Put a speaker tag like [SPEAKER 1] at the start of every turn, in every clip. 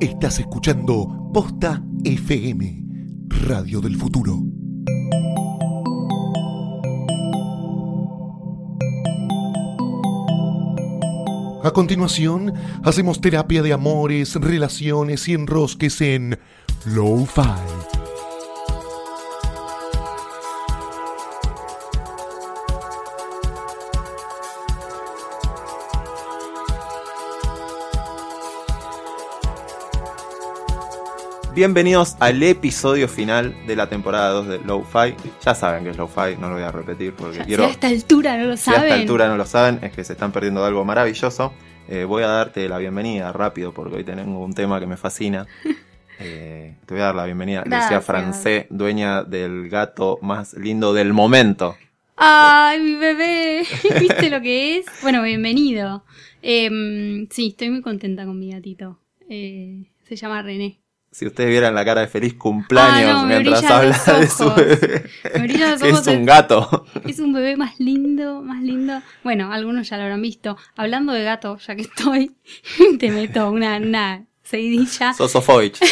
[SPEAKER 1] Estás escuchando Posta FM, Radio del Futuro. A continuación, hacemos terapia de amores, relaciones y enrosques en Lo-Fi.
[SPEAKER 2] Bienvenidos al episodio final de la temporada 2 de Lo-Fi. Ya saben que es Lo-Fi, no lo voy a repetir porque quiero.
[SPEAKER 3] Si a esta altura no lo
[SPEAKER 2] Si
[SPEAKER 3] saben.
[SPEAKER 2] a esta altura no lo saben, es que se están perdiendo de algo maravilloso. Eh, voy a darte la bienvenida rápido porque hoy tengo un tema que me fascina. Eh, te voy a dar la bienvenida. Lucía
[SPEAKER 3] Gracias.
[SPEAKER 2] Francé, dueña del gato más lindo del momento.
[SPEAKER 3] ¡Ay, mi bebé! ¿Viste lo que es? Bueno, bienvenido. Em, sí, estoy muy contenta con mi gatito. Eh, se llama René.
[SPEAKER 2] Si ustedes vieran la cara de feliz cumpleaños
[SPEAKER 3] Ah, no,
[SPEAKER 2] mientras habla de su bebé,
[SPEAKER 3] Me
[SPEAKER 2] es un gato.
[SPEAKER 3] Es un bebé más lindo, más lindo. Bueno, algunos ya lo habrán visto. Hablando de gato, ya que estoy, te meto una, una seguidilla.
[SPEAKER 2] Sosofovich.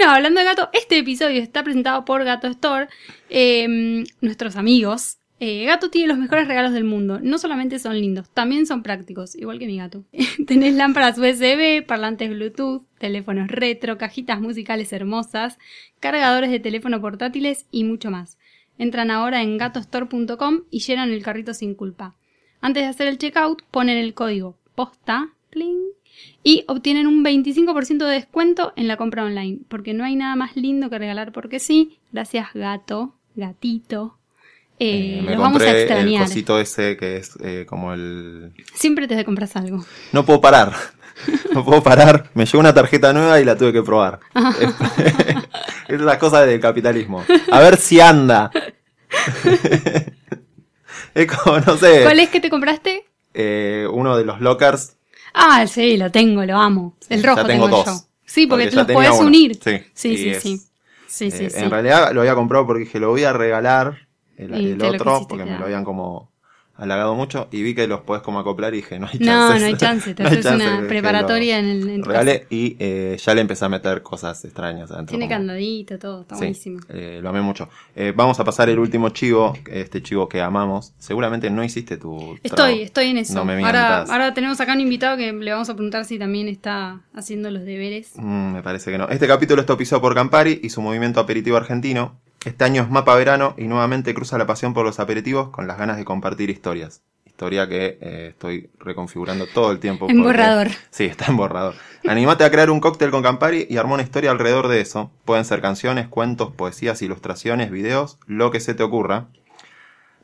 [SPEAKER 3] No, hablando de gato, este episodio está presentado por Gato Store, eh, nuestros amigos. Eh, gato tiene los mejores regalos del mundo. No solamente son lindos, también son prácticos, igual que mi gato. Tenés lámparas USB, parlantes Bluetooth, teléfonos retro, cajitas musicales hermosas, cargadores de teléfono portátiles y mucho más. Entran ahora en gatostore.com y llenan el carrito sin culpa. Antes de hacer el checkout, ponen el código POSTA cling, y obtienen un 25% de descuento en la compra online, porque no hay nada más lindo que regalar porque sí. Gracias gato, gatito. Eh,
[SPEAKER 2] Eh, me
[SPEAKER 3] los vamos a
[SPEAKER 2] compré el
[SPEAKER 3] extrañar.
[SPEAKER 2] cosito ese que es eh, como el...
[SPEAKER 3] Siempre te compras algo.
[SPEAKER 2] No puedo parar. No puedo parar. Me llegó una tarjeta nueva y la tuve que probar. es la cosa del capitalismo. A ver si anda. es como, no sé.
[SPEAKER 3] ¿Cuál es que te compraste?
[SPEAKER 2] eh, uno de los lockers.
[SPEAKER 3] Ah, sí, lo tengo, lo amo. El rojo
[SPEAKER 2] Ya tengo
[SPEAKER 3] tengo,
[SPEAKER 2] dos.
[SPEAKER 3] yo. Sí, porque,
[SPEAKER 2] Porque ya
[SPEAKER 3] los podés
[SPEAKER 2] uno.
[SPEAKER 3] unir.
[SPEAKER 2] Sí,
[SPEAKER 3] sí, sí,
[SPEAKER 2] es-
[SPEAKER 3] sí. Sí.
[SPEAKER 2] En realidad lo había comprado porque dije, lo voy a regalar el, otro, porque me lo habían como halagado mucho y vi que los podés como acoplar y dije, no hay
[SPEAKER 3] No,
[SPEAKER 2] chance.
[SPEAKER 3] no hay chance. Te haces una preparatoria en el en tu
[SPEAKER 2] Regalé y eh, ya le empecé a meter cosas extrañas adentro.
[SPEAKER 3] Tiene
[SPEAKER 2] como-
[SPEAKER 3] candadito, todo, está
[SPEAKER 2] Sí,
[SPEAKER 3] buenísimo.
[SPEAKER 2] eh, lo amé mucho. Eh, vamos a pasar el último chivo, este chivo que amamos. Seguramente no hiciste tu.
[SPEAKER 3] Estoy, estoy en eso.
[SPEAKER 2] No me
[SPEAKER 3] ahora, ahora tenemos acá un invitado que le vamos a preguntar si también está haciendo los deberes.
[SPEAKER 2] Mm, me parece que no. Este capítulo está auspiciado por Campari y su movimiento aperitivo argentino. Este año es mapa verano y nuevamente cruza la pasión por los aperitivos con las ganas de compartir historias. Historia que eh, estoy reconfigurando todo el tiempo.
[SPEAKER 3] En
[SPEAKER 2] porque-
[SPEAKER 3] borrador.
[SPEAKER 2] Sí, está en borrador. Animate a crear un cóctel con Campari y arma una historia alrededor de eso. Pueden ser canciones, cuentos, poesías, ilustraciones, videos, lo que se te ocurra.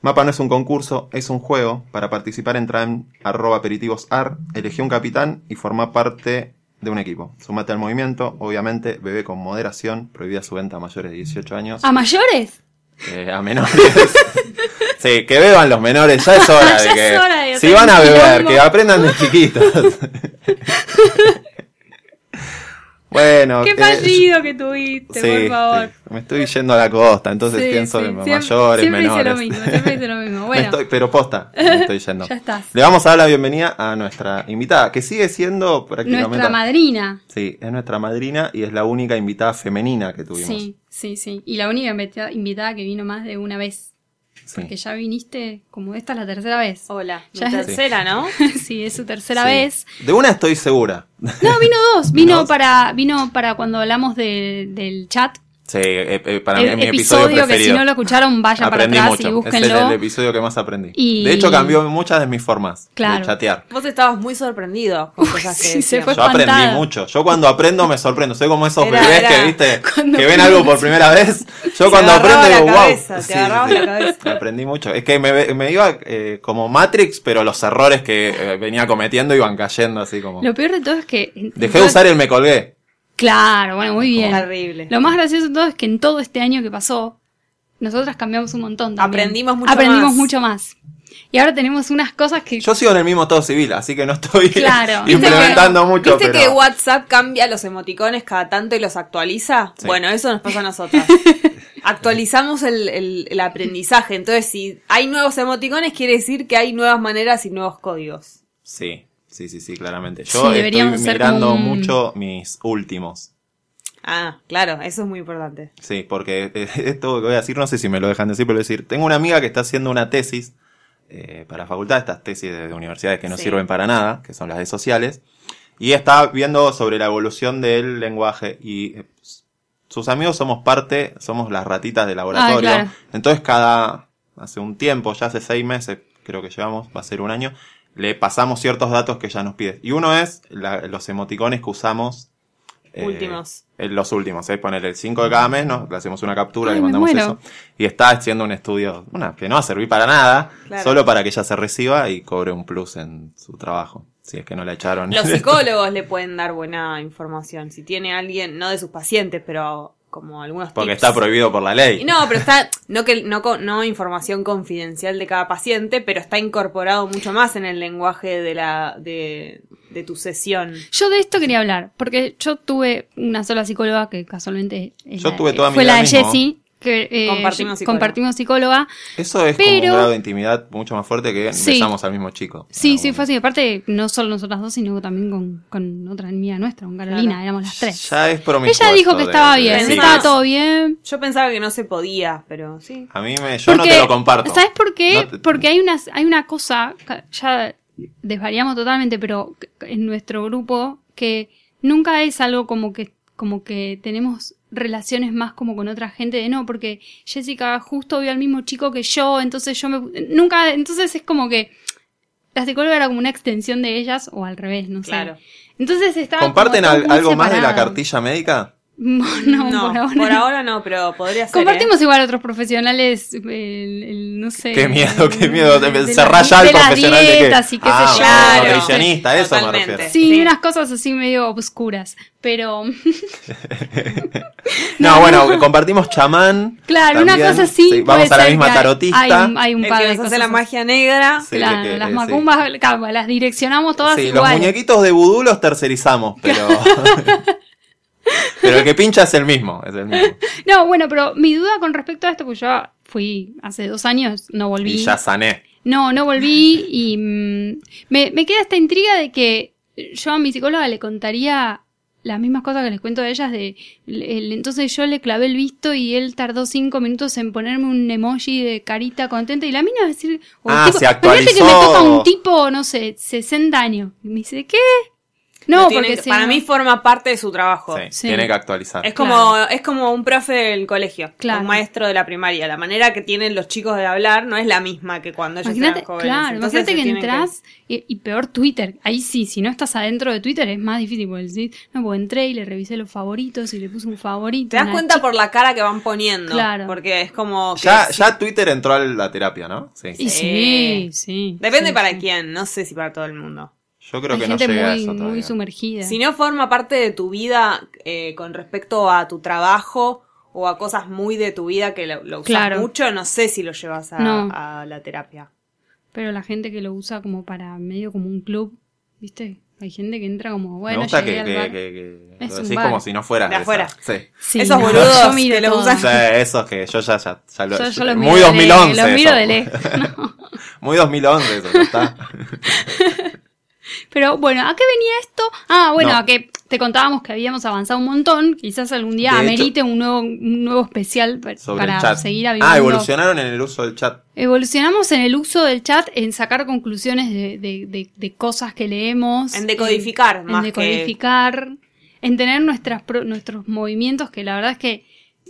[SPEAKER 2] Mapa no es un concurso, es un juego. Para participar entra en arroba aperitivosar, elegí un capitán y forma parte de un equipo. Sumate al movimiento, obviamente, bebé con moderación, prohibida su venta a mayores de 18 años.
[SPEAKER 3] ¿A mayores?
[SPEAKER 2] Eh, a menores. sí, que beban los menores, ya es hora
[SPEAKER 3] Ya
[SPEAKER 2] de
[SPEAKER 3] es
[SPEAKER 2] que.
[SPEAKER 3] hora de
[SPEAKER 2] si van a beber, que aprendan de chiquitos. bueno.
[SPEAKER 3] ¡Qué fallido que tuviste,
[SPEAKER 2] Sí,
[SPEAKER 3] por favor!
[SPEAKER 2] sí, me estoy yendo a la costa, entonces
[SPEAKER 3] Sí,
[SPEAKER 2] pienso en mayores,
[SPEAKER 3] siempre
[SPEAKER 2] menores.
[SPEAKER 3] hice lo mismo, siempre hice lo mismo. Bueno,
[SPEAKER 2] estoy- pero posta, me estoy yendo.
[SPEAKER 3] ya estás.
[SPEAKER 2] Le vamos a dar la bienvenida a nuestra invitada, que sigue siendo prácticamente.
[SPEAKER 3] Nuestra madrina.
[SPEAKER 2] Sí, es nuestra madrina y es la única invitada femenina que tuvimos.
[SPEAKER 3] Sí, sí, sí. Y la única invita- invitada que vino más de una vez.
[SPEAKER 2] Sí.
[SPEAKER 3] Porque ya viniste, como esta es la tercera vez.
[SPEAKER 4] Hola, mi
[SPEAKER 3] Ya es-
[SPEAKER 4] tercera, ¿no?
[SPEAKER 3] sí, es su tercera
[SPEAKER 2] Sí.
[SPEAKER 3] vez.
[SPEAKER 2] De una estoy segura.
[SPEAKER 3] No, vino dos. Vino
[SPEAKER 2] ¿Dos?
[SPEAKER 3] para, vino para cuando hablamos de- del chat.
[SPEAKER 2] Sí, eh, eh, para mí
[SPEAKER 3] el
[SPEAKER 2] es mi episodio,
[SPEAKER 3] episodio que si
[SPEAKER 2] preferido.
[SPEAKER 3] no lo escucharon, vayan
[SPEAKER 2] aprendí
[SPEAKER 3] para atrás
[SPEAKER 2] mucho.
[SPEAKER 3] y
[SPEAKER 2] Es el, episodio que más aprendí.
[SPEAKER 3] Y-
[SPEAKER 2] De hecho, cambió muchas de mis formas
[SPEAKER 3] Claro.
[SPEAKER 2] de chatear.
[SPEAKER 4] Vos estabas muy sorprendido con cosas que
[SPEAKER 3] sí, se fue
[SPEAKER 2] Yo aprendí mucho. Yo cuando aprendo me sorprendo. Soy como esos
[SPEAKER 4] Era-
[SPEAKER 2] bebés
[SPEAKER 4] era-
[SPEAKER 2] que, viste,
[SPEAKER 3] Cuando
[SPEAKER 2] que ven algo por
[SPEAKER 3] sí.
[SPEAKER 2] primera vez. Yo
[SPEAKER 4] Se
[SPEAKER 2] cuando aprendo digo, wow.
[SPEAKER 4] te agarrabas la cabeza.
[SPEAKER 2] Aprendí mucho. Es que me, me iba eh, como Matrix, pero los errores que eh, venía cometiendo iban cayendo así como...
[SPEAKER 3] Lo peor de todo es que.
[SPEAKER 2] Dejé de usar el me colgué.
[SPEAKER 3] Claro, bueno, muy bien.
[SPEAKER 4] Terrible.
[SPEAKER 3] Lo más gracioso de todo es que en todo este año que pasó, nosotras cambiamos un montón también.
[SPEAKER 4] Aprendimos mucho
[SPEAKER 3] Aprendimos
[SPEAKER 4] más.
[SPEAKER 3] mucho más. Y ahora tenemos unas cosas que.
[SPEAKER 2] Yo sigo en el mismo estado civil, así que no estoy
[SPEAKER 3] Claro. ¿Viste
[SPEAKER 2] implementando mucho.
[SPEAKER 4] ¿Viste
[SPEAKER 2] pero...
[SPEAKER 4] que WhatsApp cambia los emoticones cada tanto y los actualiza?
[SPEAKER 2] Sí.
[SPEAKER 4] Bueno, eso nos pasa a nosotras. Actualizamos el, el- el aprendizaje. Entonces, si hay nuevos emoticones, quiere decir que hay nuevas maneras y nuevos códigos.
[SPEAKER 2] Sí, sí, sí, sí, claramente.
[SPEAKER 3] Sí,
[SPEAKER 2] Yo estoy mirando
[SPEAKER 3] un-
[SPEAKER 2] mucho mis últimos.
[SPEAKER 4] Ah, claro, eso es muy importante.
[SPEAKER 2] Sí, porque esto que voy a decir, no sé si me lo dejan decir, pero voy a decir, tengo una amiga que está haciendo una tesis eh, para la facultad, estas tesis de, de universidades que no
[SPEAKER 4] Sí.
[SPEAKER 2] sirven para nada, que son las de sociales, y está viendo sobre la evolución del lenguaje y eh, sus amigos somos parte, somos las ratitas de laboratorio,
[SPEAKER 3] Ah, claro.
[SPEAKER 2] entonces cada, hace un tiempo, ya hace seis meses, creo que llevamos, va a ser un año, le pasamos ciertos datos que ella nos pide. Y uno es la- los emoticones que usamos. eh,
[SPEAKER 4] Últimos.
[SPEAKER 2] en los últimos, es poner el 5 de cada mes, ¿no? le hacemos una captura,
[SPEAKER 3] Ay,
[SPEAKER 2] le mandamos eso. Y está haciendo un estudio, una, que no va a servir para nada,
[SPEAKER 4] Claro.
[SPEAKER 2] solo para que ella se reciba y cobre un plus en su trabajo. Si es que no la echaron.
[SPEAKER 4] Los psicólogos le pueden dar buena información. Si tiene alguien, no de sus pacientes, pero como algunos
[SPEAKER 2] Porque
[SPEAKER 4] tips.
[SPEAKER 2] está prohibido por la ley.
[SPEAKER 4] Y No, pero está, no que no, co- no información confidencial de cada paciente, pero está incorporado mucho más en el lenguaje de la, de, de tu sesión.
[SPEAKER 3] Yo de esto quería hablar, porque yo tuve una sola psicóloga que casualmente
[SPEAKER 2] Yo
[SPEAKER 3] la-
[SPEAKER 2] tuve toda mi
[SPEAKER 3] fue
[SPEAKER 2] vida
[SPEAKER 3] la de. Jessie, que eh,
[SPEAKER 4] Compartimos psicóloga.
[SPEAKER 3] compartimos psicóloga.
[SPEAKER 2] Eso es como
[SPEAKER 3] Pero-
[SPEAKER 2] un grado de intimidad mucho más fuerte que
[SPEAKER 3] Sí.
[SPEAKER 2] besamos al mismo chico.
[SPEAKER 3] Sí, sí, fue así. Aparte, no solo nosotras dos, sino también con, con otra amiga nuestra, con Carolina,
[SPEAKER 4] Claro.
[SPEAKER 3] éramos las tres.
[SPEAKER 2] Ya es
[SPEAKER 3] Ella dijo que
[SPEAKER 2] de-
[SPEAKER 3] estaba
[SPEAKER 2] de-
[SPEAKER 3] bien,
[SPEAKER 4] sí.
[SPEAKER 3] estaba todo bien.
[SPEAKER 4] Yo pensaba que no se podía, pero sí.
[SPEAKER 2] A mí me, yo no te lo comparto.
[SPEAKER 3] ¿Sabes por qué?
[SPEAKER 2] No te-
[SPEAKER 3] Porque hay una, hay una cosa, ya desvariamos totalmente, pero en nuestro grupo, que nunca es algo como que, como que tenemos relaciones más como con otra gente de no, porque Jessica justo vio al mismo chico que yo, entonces yo me, nunca, entonces es como que la psicóloga era como una extensión de ellas, o al revés, no sé.
[SPEAKER 4] Claro.
[SPEAKER 3] Entonces estaba
[SPEAKER 2] ¿Comparten al- algo más de la cartilla médica?
[SPEAKER 3] No, no, por ahora.
[SPEAKER 4] no, pero podría ser.
[SPEAKER 3] Compartimos
[SPEAKER 4] ¿eh?
[SPEAKER 3] igual otros profesionales, el, el- no sé.
[SPEAKER 2] Qué miedo, qué miedo.
[SPEAKER 3] de- de
[SPEAKER 2] Cerrar
[SPEAKER 3] la-
[SPEAKER 2] ya el
[SPEAKER 3] de las
[SPEAKER 2] profesional de
[SPEAKER 3] y qué
[SPEAKER 2] Ah.
[SPEAKER 4] Claro.
[SPEAKER 2] nutricionista, eso me refiero.
[SPEAKER 3] Sí,
[SPEAKER 4] Sí.
[SPEAKER 3] unas cosas así medio obscuras. Pero,
[SPEAKER 2] No, bueno, compartimos chamán.
[SPEAKER 3] claro, una cosa así.
[SPEAKER 2] Sí, vamos
[SPEAKER 3] puede
[SPEAKER 2] a la misma
[SPEAKER 3] que hay-
[SPEAKER 2] tarotista.
[SPEAKER 3] Hay, un- hay un
[SPEAKER 4] El
[SPEAKER 3] par
[SPEAKER 4] que
[SPEAKER 3] de cosas.
[SPEAKER 4] hace la magia negra.
[SPEAKER 2] Sí,
[SPEAKER 3] Claro,
[SPEAKER 2] que-
[SPEAKER 3] las
[SPEAKER 2] sí.
[SPEAKER 3] macumbas, claro, las direccionamos todas
[SPEAKER 2] Sí, los muñequitos de vudú los tercerizamos, pero. Pero el que pincha es el mismo, es el mismo.
[SPEAKER 3] No, bueno, pero mi duda con respecto a esto, pues yo fui hace dos años, no volví.
[SPEAKER 2] Y ya sané.
[SPEAKER 3] No, no volví y mm, me, me queda esta intriga de que yo a mi psicóloga le contaría las mismas cosas que les cuento a ellas de el- entonces yo le clavé el visto y él tardó cinco minutos en ponerme un emoji de carita contenta y la mina va a decir o el
[SPEAKER 2] Ah,
[SPEAKER 3] tipo-
[SPEAKER 2] se
[SPEAKER 3] imagínate que me
[SPEAKER 2] actualizó.
[SPEAKER 3] toca un tipo no sé 60 años y me dice ¿qué? No,
[SPEAKER 4] Lo tiene
[SPEAKER 3] porque
[SPEAKER 4] que-
[SPEAKER 3] si
[SPEAKER 4] para
[SPEAKER 3] no-
[SPEAKER 4] mí forma parte de su trabajo.
[SPEAKER 2] Sí,
[SPEAKER 3] Sí.
[SPEAKER 2] tiene que actualizar.
[SPEAKER 4] Es como, es como un profe del colegio,
[SPEAKER 3] Claro.
[SPEAKER 4] un maestro de la primaria. La manera que tienen los chicos de hablar no es la misma que cuando ellos
[SPEAKER 3] Imagínate,
[SPEAKER 4] eran jóvenes.
[SPEAKER 3] claro,
[SPEAKER 4] Entonces
[SPEAKER 3] imagínate
[SPEAKER 4] se
[SPEAKER 3] que
[SPEAKER 4] tienen
[SPEAKER 3] entras y, y peor Twitter. Ahí sí, si no estás adentro de Twitter es más difícil porque decís, no, pues entré y le revisé los favoritos y le puse un favorito.
[SPEAKER 4] Te das
[SPEAKER 3] una
[SPEAKER 4] cuenta
[SPEAKER 3] chica.
[SPEAKER 4] por la cara que van poniendo.
[SPEAKER 3] Claro.
[SPEAKER 4] Porque es como. que
[SPEAKER 2] Ya, ya Twitter entró a la terapia, ¿no? Sí.
[SPEAKER 3] Y sí, sí.
[SPEAKER 4] Depende
[SPEAKER 3] sí,
[SPEAKER 4] para
[SPEAKER 3] sí.
[SPEAKER 4] quién, no sé si para todo el mundo.
[SPEAKER 2] Yo creo
[SPEAKER 3] Hay
[SPEAKER 2] que no
[SPEAKER 3] gente
[SPEAKER 2] llegué a
[SPEAKER 3] muy,
[SPEAKER 2] eso
[SPEAKER 3] muy sumergida.
[SPEAKER 4] Si no forma parte de tu vida eh, con respecto a tu trabajo o a cosas muy de tu vida que lo, lo usas
[SPEAKER 3] Claro.
[SPEAKER 4] mucho, no sé si lo llevas a,
[SPEAKER 3] No.
[SPEAKER 4] a la terapia.
[SPEAKER 3] Pero la gente que lo usa como para medio como un club, ¿viste? Hay gente que entra como, bueno,
[SPEAKER 2] Me gusta que,
[SPEAKER 3] al
[SPEAKER 2] que,
[SPEAKER 3] bar.
[SPEAKER 2] que, que
[SPEAKER 3] Es
[SPEAKER 2] lo decís como si no fueras
[SPEAKER 4] De afuera.
[SPEAKER 2] Sí.
[SPEAKER 3] Sí,
[SPEAKER 4] Esos
[SPEAKER 3] no,
[SPEAKER 4] boludos
[SPEAKER 3] yo miro
[SPEAKER 4] que lo usan.
[SPEAKER 2] Sí, esos que yo ya, ya, ya lo,
[SPEAKER 3] Yo, yo los
[SPEAKER 2] muy
[SPEAKER 3] miro de
[SPEAKER 2] 2011.
[SPEAKER 3] lejos, los miro de lejos. no.
[SPEAKER 2] Muy 2011 eso, ya está.
[SPEAKER 3] Pero bueno, ¿a qué venía esto? Ah, bueno,
[SPEAKER 2] No.
[SPEAKER 3] a que te contábamos que habíamos avanzado un montón. Quizás algún día
[SPEAKER 2] De hecho-
[SPEAKER 3] amerite un nuevo, un nuevo especial
[SPEAKER 2] Sobre
[SPEAKER 3] para
[SPEAKER 2] el chat.
[SPEAKER 3] seguir habiendo.
[SPEAKER 2] Ah, evolucionaron en el uso del chat.
[SPEAKER 3] Evolucionamos en el uso del chat, en sacar conclusiones de, de- de- de cosas que leemos.
[SPEAKER 4] En decodificar,
[SPEAKER 3] en,
[SPEAKER 4] más
[SPEAKER 3] en
[SPEAKER 4] que-
[SPEAKER 3] decodificar, en tener nuestras pro- nuestros movimientos, que la verdad es que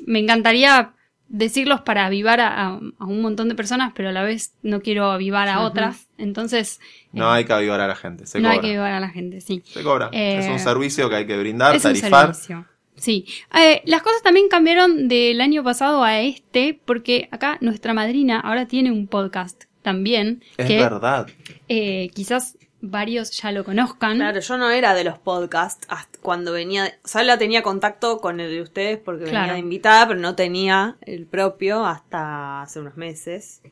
[SPEAKER 3] me encantaría decirlos para avivar a, a- a un montón de personas, pero a la vez no quiero avivar a otras. Entonces,
[SPEAKER 2] No hay que avivar a la gente, se
[SPEAKER 3] no
[SPEAKER 2] cobra.
[SPEAKER 3] hay que avivar a la gente, sí.
[SPEAKER 2] Se cobra.
[SPEAKER 3] Eh,
[SPEAKER 2] es un servicio que hay que brindar,
[SPEAKER 3] Es un servicio. Sí. Eh, las cosas también cambiaron del año pasado a este, porque acá nuestra madrina ahora tiene un podcast también,
[SPEAKER 2] Es
[SPEAKER 3] que
[SPEAKER 2] verdad.
[SPEAKER 3] eh, quizás varios ya lo conozcan.
[SPEAKER 4] Claro, yo no era de los podcasts hasta cuando venía. Solo tenía contacto con el de ustedes porque venía de invitada, pero no tenía el propio hasta hace unos meses.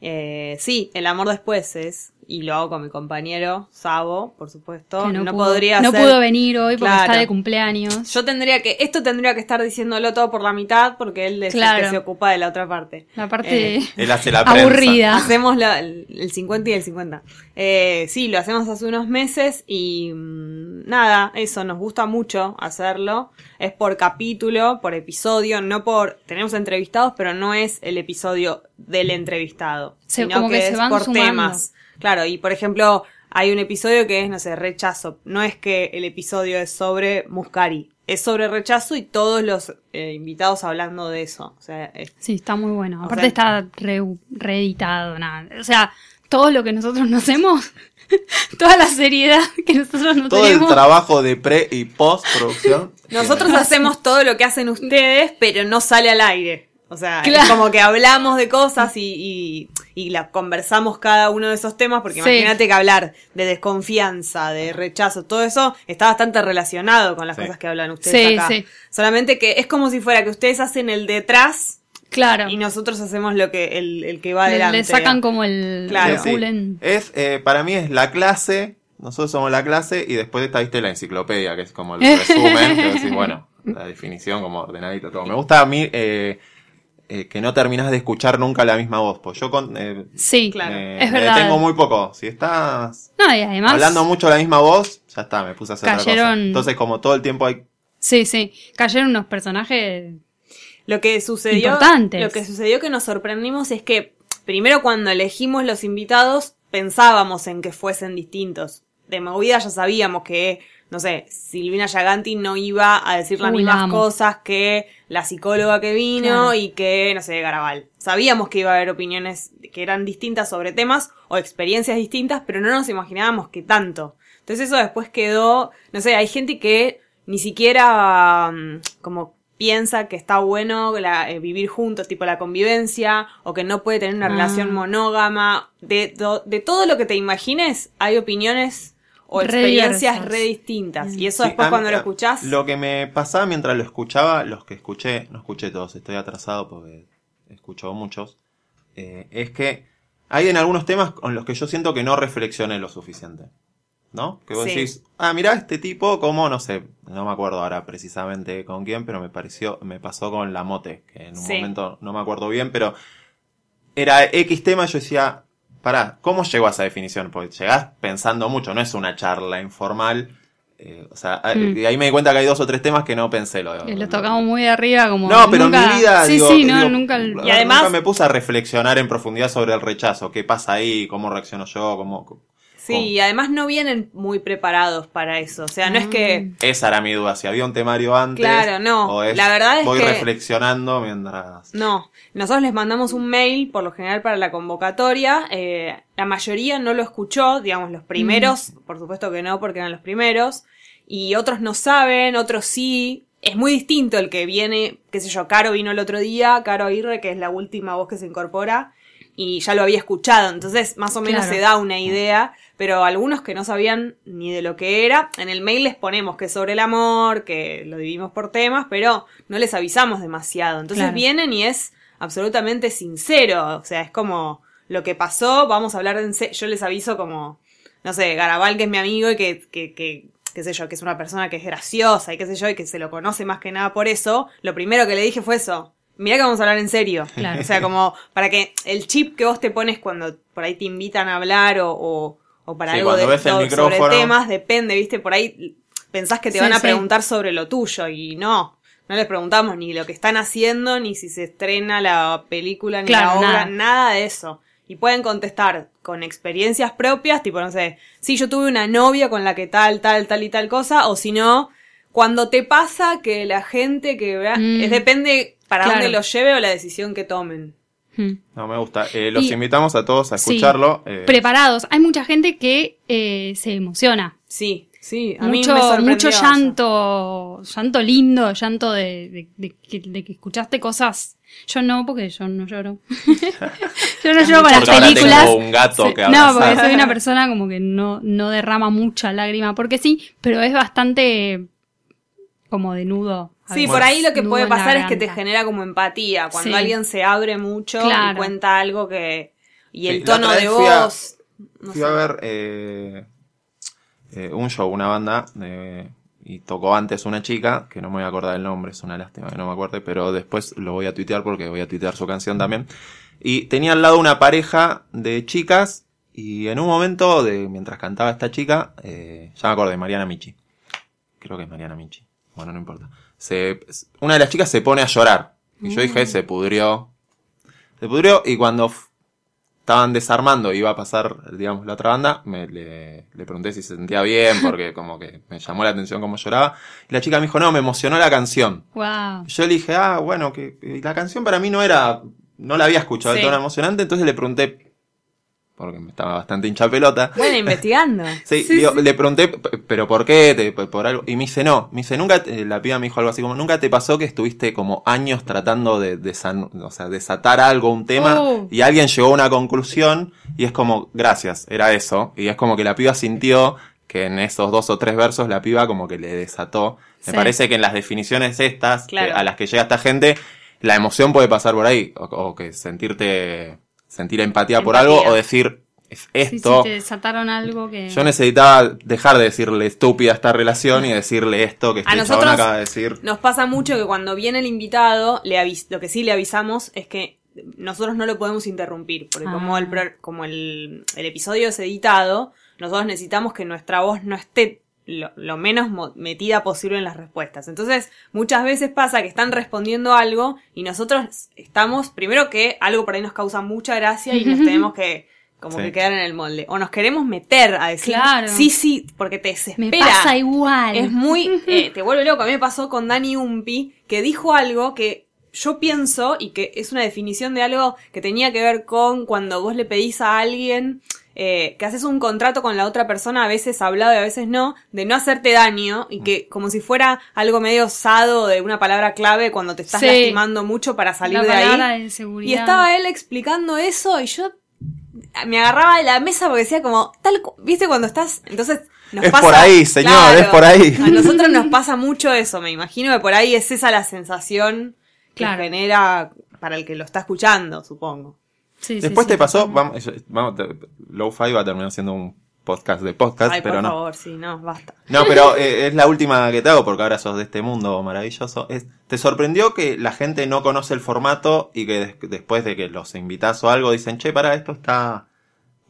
[SPEAKER 4] Eh, sí, El amor después es. Y lo hago con mi compañero Sabo, por supuesto.
[SPEAKER 3] que
[SPEAKER 4] No,
[SPEAKER 3] no, pudo,
[SPEAKER 4] podría
[SPEAKER 3] no
[SPEAKER 4] ser-
[SPEAKER 3] pudo venir hoy porque
[SPEAKER 4] Claro.
[SPEAKER 3] está de cumpleaños.
[SPEAKER 4] Yo tendría que. Esto tendría que estar diciéndolo todo por la mitad porque él es el
[SPEAKER 3] Claro.
[SPEAKER 4] que se ocupa de la otra parte.
[SPEAKER 3] La parte
[SPEAKER 4] Eh,
[SPEAKER 2] Él hace la prensa.
[SPEAKER 3] aburrida.
[SPEAKER 4] Hacemos la- el el 50 y el 50. Eh, sí, lo hacemos hace unos meses y mm, nada, eso, nos gusta mucho hacerlo. Es por capítulo, por episodio, no por... Tenemos entrevistados, pero no es el episodio del entrevistado.
[SPEAKER 3] Se-
[SPEAKER 4] sino
[SPEAKER 3] como que se
[SPEAKER 4] es
[SPEAKER 3] van
[SPEAKER 4] por
[SPEAKER 3] sumando.
[SPEAKER 4] temas. Claro, y por ejemplo, hay un episodio que es, no sé, rechazo. No es que el episodio es sobre Muscari. Es sobre rechazo y todos los eh, invitados hablando de eso. O sea, es
[SPEAKER 3] Sí, está muy bueno. Aparte
[SPEAKER 4] sea-
[SPEAKER 3] está re- reeditado, nada. O sea, todo lo que nosotros no hacemos, toda la seriedad que nosotros no
[SPEAKER 2] Todo el
[SPEAKER 3] tenemos.
[SPEAKER 2] trabajo de pre y post producción.
[SPEAKER 4] Nosotros hacemos todo lo que hacen ustedes, pero no sale al aire. O sea, es como que hablamos de cosas y, y, y la conversamos cada uno de esos temas, porque
[SPEAKER 3] Sí.
[SPEAKER 4] imagínate que hablar de desconfianza, de rechazo, todo eso está bastante relacionado con las
[SPEAKER 2] Sí.
[SPEAKER 4] cosas que hablan ustedes
[SPEAKER 3] Sí,
[SPEAKER 4] acá.
[SPEAKER 3] sí.
[SPEAKER 4] Solamente que es como si fuera que ustedes hacen el detrás
[SPEAKER 3] Claro.
[SPEAKER 4] y nosotros hacemos lo que el, el que va
[SPEAKER 3] le,
[SPEAKER 4] adelante.
[SPEAKER 3] le sacan como el,
[SPEAKER 4] Claro.
[SPEAKER 3] el.
[SPEAKER 2] Es, eh, para mí es la clase, nosotros somos la clase y después está, viste, la enciclopedia, que es como el resumen, que decís, bueno, la definición como ordenadito todo. Me gusta a mí eh, eh, que no terminás de escuchar nunca la misma voz, pues yo con, eh,
[SPEAKER 3] Sí,
[SPEAKER 4] Claro.
[SPEAKER 2] me,
[SPEAKER 3] es verdad.
[SPEAKER 2] detengo muy poco. Si estás
[SPEAKER 3] No, y además.
[SPEAKER 2] hablando mucho la misma voz, ya está, me puse a hacer otra cosa.
[SPEAKER 3] Cayeron-
[SPEAKER 2] Entonces como todo el tiempo hay...
[SPEAKER 3] Sí, sí. Cayeron unos personajes.
[SPEAKER 4] Lo que sucedió,
[SPEAKER 3] Importantes.
[SPEAKER 4] lo que sucedió que nos sorprendimos es que primero cuando elegimos los invitados pensábamos en que fuesen distintos. De movida ya sabíamos que, no sé, Silvina Yaganti no iba a decir las
[SPEAKER 3] Uy,
[SPEAKER 4] mismas cosas que la psicóloga que vino
[SPEAKER 3] Claro.
[SPEAKER 4] y que, no sé, Garabal. Sabíamos que iba a haber opiniones que eran distintas sobre temas o experiencias distintas, pero no nos imaginábamos que tanto. Entonces eso después quedó, no sé, hay gente que ni siquiera mm, como piensa que está bueno la- eh, vivir juntos, tipo la convivencia, o que no puede tener una
[SPEAKER 3] Ah.
[SPEAKER 4] relación monógama. De, do- de todo lo que te imagines, hay opiniones o
[SPEAKER 3] Re
[SPEAKER 4] experiencias
[SPEAKER 3] diversas.
[SPEAKER 4] re distintas. Y eso
[SPEAKER 2] Sí,
[SPEAKER 4] después
[SPEAKER 2] mí-
[SPEAKER 4] cuando lo escuchás,
[SPEAKER 2] Lo que me pasaba mientras lo escuchaba, los que escuché, no escuché todos, estoy atrasado porque escucho muchos, eh, es que hay en algunos temas con los que yo siento que no reflexioné lo suficiente. ¿No? Que vos
[SPEAKER 4] Sí.
[SPEAKER 2] decís, ah, mirá este tipo, como, no sé, no me acuerdo ahora precisamente con quién, pero me pareció, me pasó con la mote, que en un
[SPEAKER 4] Sí.
[SPEAKER 2] momento no me acuerdo bien, pero era X tema, yo decía, pará, ¿cómo llegó a esa definición? Porque llegás pensando mucho, no es una charla informal. eh, o sea,
[SPEAKER 3] Mm.
[SPEAKER 2] y ahí me di cuenta que hay dos o tres temas que no pensé. Lo,
[SPEAKER 3] que lo tocamos muy de arriba, como.
[SPEAKER 2] No, pero
[SPEAKER 3] nunca-
[SPEAKER 2] en mi vida,
[SPEAKER 3] Sí,
[SPEAKER 2] digo,
[SPEAKER 3] sí, no,
[SPEAKER 2] digo,
[SPEAKER 3] nunca.
[SPEAKER 4] Y además-
[SPEAKER 2] nunca me puse a reflexionar en profundidad sobre el rechazo. ¿Qué pasa ahí? ¿Cómo reacciono yo? ¿Cómo,
[SPEAKER 4] sí, y además no vienen muy preparados para eso. O sea, no es que
[SPEAKER 2] Esa era mi duda, si había un temario antes.
[SPEAKER 4] Claro, no.
[SPEAKER 2] o es,
[SPEAKER 4] La verdad es
[SPEAKER 2] voy
[SPEAKER 4] que-
[SPEAKER 2] reflexionando mientras.
[SPEAKER 4] No, nosotros les mandamos un mail, por lo general para la convocatoria. eh, la mayoría no lo escuchó, digamos, los primeros, por supuesto que no, porque eran los primeros. Y otros no saben, otros sí. Es muy distinto el que viene, qué sé yo, Caro vino el otro día, Caro Aguirre, que es la última voz que se incorpora, y ya lo había escuchado. Entonces, más o menos
[SPEAKER 3] Claro.
[SPEAKER 4] se da una idea, pero algunos que no sabían ni de lo que era, en el mail les ponemos que es sobre el amor, que lo dividimos por temas, pero no les avisamos demasiado. Entonces
[SPEAKER 3] Claro.
[SPEAKER 4] vienen y es absolutamente sincero. O sea, es como lo que pasó, vamos a hablar en se- Yo les aviso como, no sé, Garabal, que es mi amigo y que, que, que, qué sé yo, que es una persona que es graciosa y qué sé yo, y que se lo conoce más que nada por eso. Lo primero que le dije fue eso. Mirá que vamos a hablar en serio.
[SPEAKER 3] Claro.
[SPEAKER 4] O sea, como para que el chip que vos te pones cuando por ahí te invitan a hablar o, o, o para
[SPEAKER 2] Sí,
[SPEAKER 4] algo de,
[SPEAKER 2] ves el
[SPEAKER 4] so-
[SPEAKER 2] micrófono.
[SPEAKER 4] sobre temas, depende, ¿viste? Por ahí pensás que te
[SPEAKER 3] Sí,
[SPEAKER 4] van a
[SPEAKER 3] sí.
[SPEAKER 4] preguntar sobre lo tuyo y no. No les preguntamos ni lo que están haciendo, ni si se estrena la película, ni
[SPEAKER 3] Claro,
[SPEAKER 4] la obra,
[SPEAKER 3] nada.
[SPEAKER 4] nada de eso. Y pueden contestar con experiencias propias, tipo, no sé, si yo tuve una novia con la que tal, tal, tal y tal cosa, o si no, cuando te pasa que la gente que.
[SPEAKER 3] Mm.
[SPEAKER 4] es depende para
[SPEAKER 3] Claro.
[SPEAKER 4] dónde lo lleve o la decisión que tomen.
[SPEAKER 2] No me gusta. Eh, los
[SPEAKER 3] Y-
[SPEAKER 2] invitamos a todos a
[SPEAKER 3] Sí.
[SPEAKER 2] escucharlo. eh,
[SPEAKER 3] Preparados. Hay mucha gente que eh, se emociona.
[SPEAKER 4] Sí, sí, a mí
[SPEAKER 3] mucho,
[SPEAKER 4] me
[SPEAKER 3] mucho llanto, llanto lindo, llanto de, de- de que, de que escuchaste cosas. Yo no, porque yo no lloro. yo no lloro con las
[SPEAKER 2] ahora
[SPEAKER 3] películas.
[SPEAKER 2] tengo un gato
[SPEAKER 3] Sí,
[SPEAKER 2] que
[SPEAKER 3] no,
[SPEAKER 2] abrazar.
[SPEAKER 3] porque soy una persona como que no, no derrama mucha lágrima, porque sí, pero es bastante como de nudo. a
[SPEAKER 4] Sí,
[SPEAKER 3] veces,
[SPEAKER 4] por ahí lo que
[SPEAKER 3] nudo
[SPEAKER 4] puede pasar es que te genera como empatía, cuando
[SPEAKER 3] Sí.
[SPEAKER 4] alguien se abre mucho
[SPEAKER 3] Claro.
[SPEAKER 4] y cuenta algo que... Y el
[SPEAKER 2] Sí,
[SPEAKER 4] tono de
[SPEAKER 2] fui a-
[SPEAKER 4] voz... no
[SPEAKER 2] Fui
[SPEAKER 4] sé.
[SPEAKER 2] a ver eh, eh, un show, una banda, eh, y tocó antes una chica, que no me voy a acordar el nombre, es una lástima que no me acuerde, pero después lo voy a tuitear porque voy a tuitear su canción también. Y tenía al lado una pareja de chicas, y en un momento, de mientras cantaba esta chica, eh, ya me acordé, Mariana Michi. Creo que es Mariana Michi. Bueno, no importa. Se, una de las chicas se pone a llorar. Y yo dije, se pudrió. Se pudrió, y cuando estaban desarmando iba a pasar, digamos, la otra banda, me, le, le pregunté si se sentía bien, porque como que me llamó la atención cómo lloraba. Y la chica me dijo, no, me emocionó la canción.
[SPEAKER 3] Wow.
[SPEAKER 2] Yo le dije, ah, bueno, que la canción para mí no era, no la había escuchado
[SPEAKER 4] Sí.
[SPEAKER 2] tono emocionante, entonces le pregunté, porque me estaba bastante hincha pelota.
[SPEAKER 4] Bueno, investigando.
[SPEAKER 2] Sí, digo, le pregunté, "P- pero ¿por qué? Te- por, algo. Y me dice, no. Me dice, nunca, te- la piba me dijo algo así como, nunca te pasó que estuviste como años tratando de, desan- o sea, desatar algo, un tema,
[SPEAKER 3] Oh.
[SPEAKER 2] y alguien llegó a una conclusión, y es como, gracias, era eso. Y es como que la piba sintió que en esos dos o tres versos la piba como que le desató. Me parece que en las definiciones estas, que- a las que llega esta gente, la emoción puede pasar por ahí, o, o que sentirte, sentir empatía, por
[SPEAKER 4] Empatía.
[SPEAKER 2] algo, o decir, es
[SPEAKER 3] Sí,
[SPEAKER 2] esto.
[SPEAKER 3] sí, te desataron algo que...
[SPEAKER 2] Yo necesitaba dejar de decirle estúpida esta relación y decirle esto que
[SPEAKER 4] A
[SPEAKER 2] este chabón acaba de decir.
[SPEAKER 4] Nos pasa mucho que cuando viene el invitado, le avis lo que sí le avisamos es que nosotros no lo podemos interrumpir, porque como,
[SPEAKER 3] Ah.
[SPEAKER 4] el, pro- como el, el episodio es editado, nosotros necesitamos que nuestra voz no esté lo, lo menos mo- metida posible en las respuestas. Entonces, muchas veces pasa que están respondiendo algo y nosotros estamos, primero que algo por ahí nos causa mucha gracia y nos tenemos que como
[SPEAKER 2] Sí.
[SPEAKER 4] que quedar en el molde. O nos queremos meter a decir,
[SPEAKER 3] Claro.
[SPEAKER 4] sí, sí, porque te
[SPEAKER 3] Me
[SPEAKER 4] desespera.
[SPEAKER 3] pasa igual.
[SPEAKER 4] Es muy. eh, te vuelve loco. A mí me pasó con Dani Umpi, que dijo algo que yo pienso y que es una definición de algo que tenía que ver con cuando vos le pedís a alguien. Eh, que haces un contrato con la otra persona, a veces hablado y a veces no, de no hacerte daño y que como si fuera algo medio osado de una palabra clave cuando te estás
[SPEAKER 3] Sí.
[SPEAKER 4] lastimando mucho para salir
[SPEAKER 3] La
[SPEAKER 4] de ahí.
[SPEAKER 3] de seguridad.
[SPEAKER 4] Y estaba él explicando eso y yo me agarraba de la mesa porque decía como, tal, cu- viste cuando estás, entonces nos
[SPEAKER 2] Es
[SPEAKER 4] pasa-
[SPEAKER 2] por ahí, señor, es por ahí.
[SPEAKER 4] A nosotros nos pasa mucho eso, me imagino que por ahí es esa la sensación que
[SPEAKER 3] Claro.
[SPEAKER 4] genera para el que lo está escuchando, supongo.
[SPEAKER 3] Sí,
[SPEAKER 2] Después
[SPEAKER 3] sí,
[SPEAKER 2] te pasó, vamos, vamos Low-Fi va a terminar siendo un podcast de podcast,
[SPEAKER 4] Ay,
[SPEAKER 2] pero
[SPEAKER 4] por
[SPEAKER 2] no.
[SPEAKER 4] favor, sí, no, basta.
[SPEAKER 2] No, pero eh, es la última que te hago porque ahora sos de este mundo maravilloso. Es, ¿Te sorprendió que la gente no conoce el formato y que des- después de que los invitas o algo dicen, che, para esto está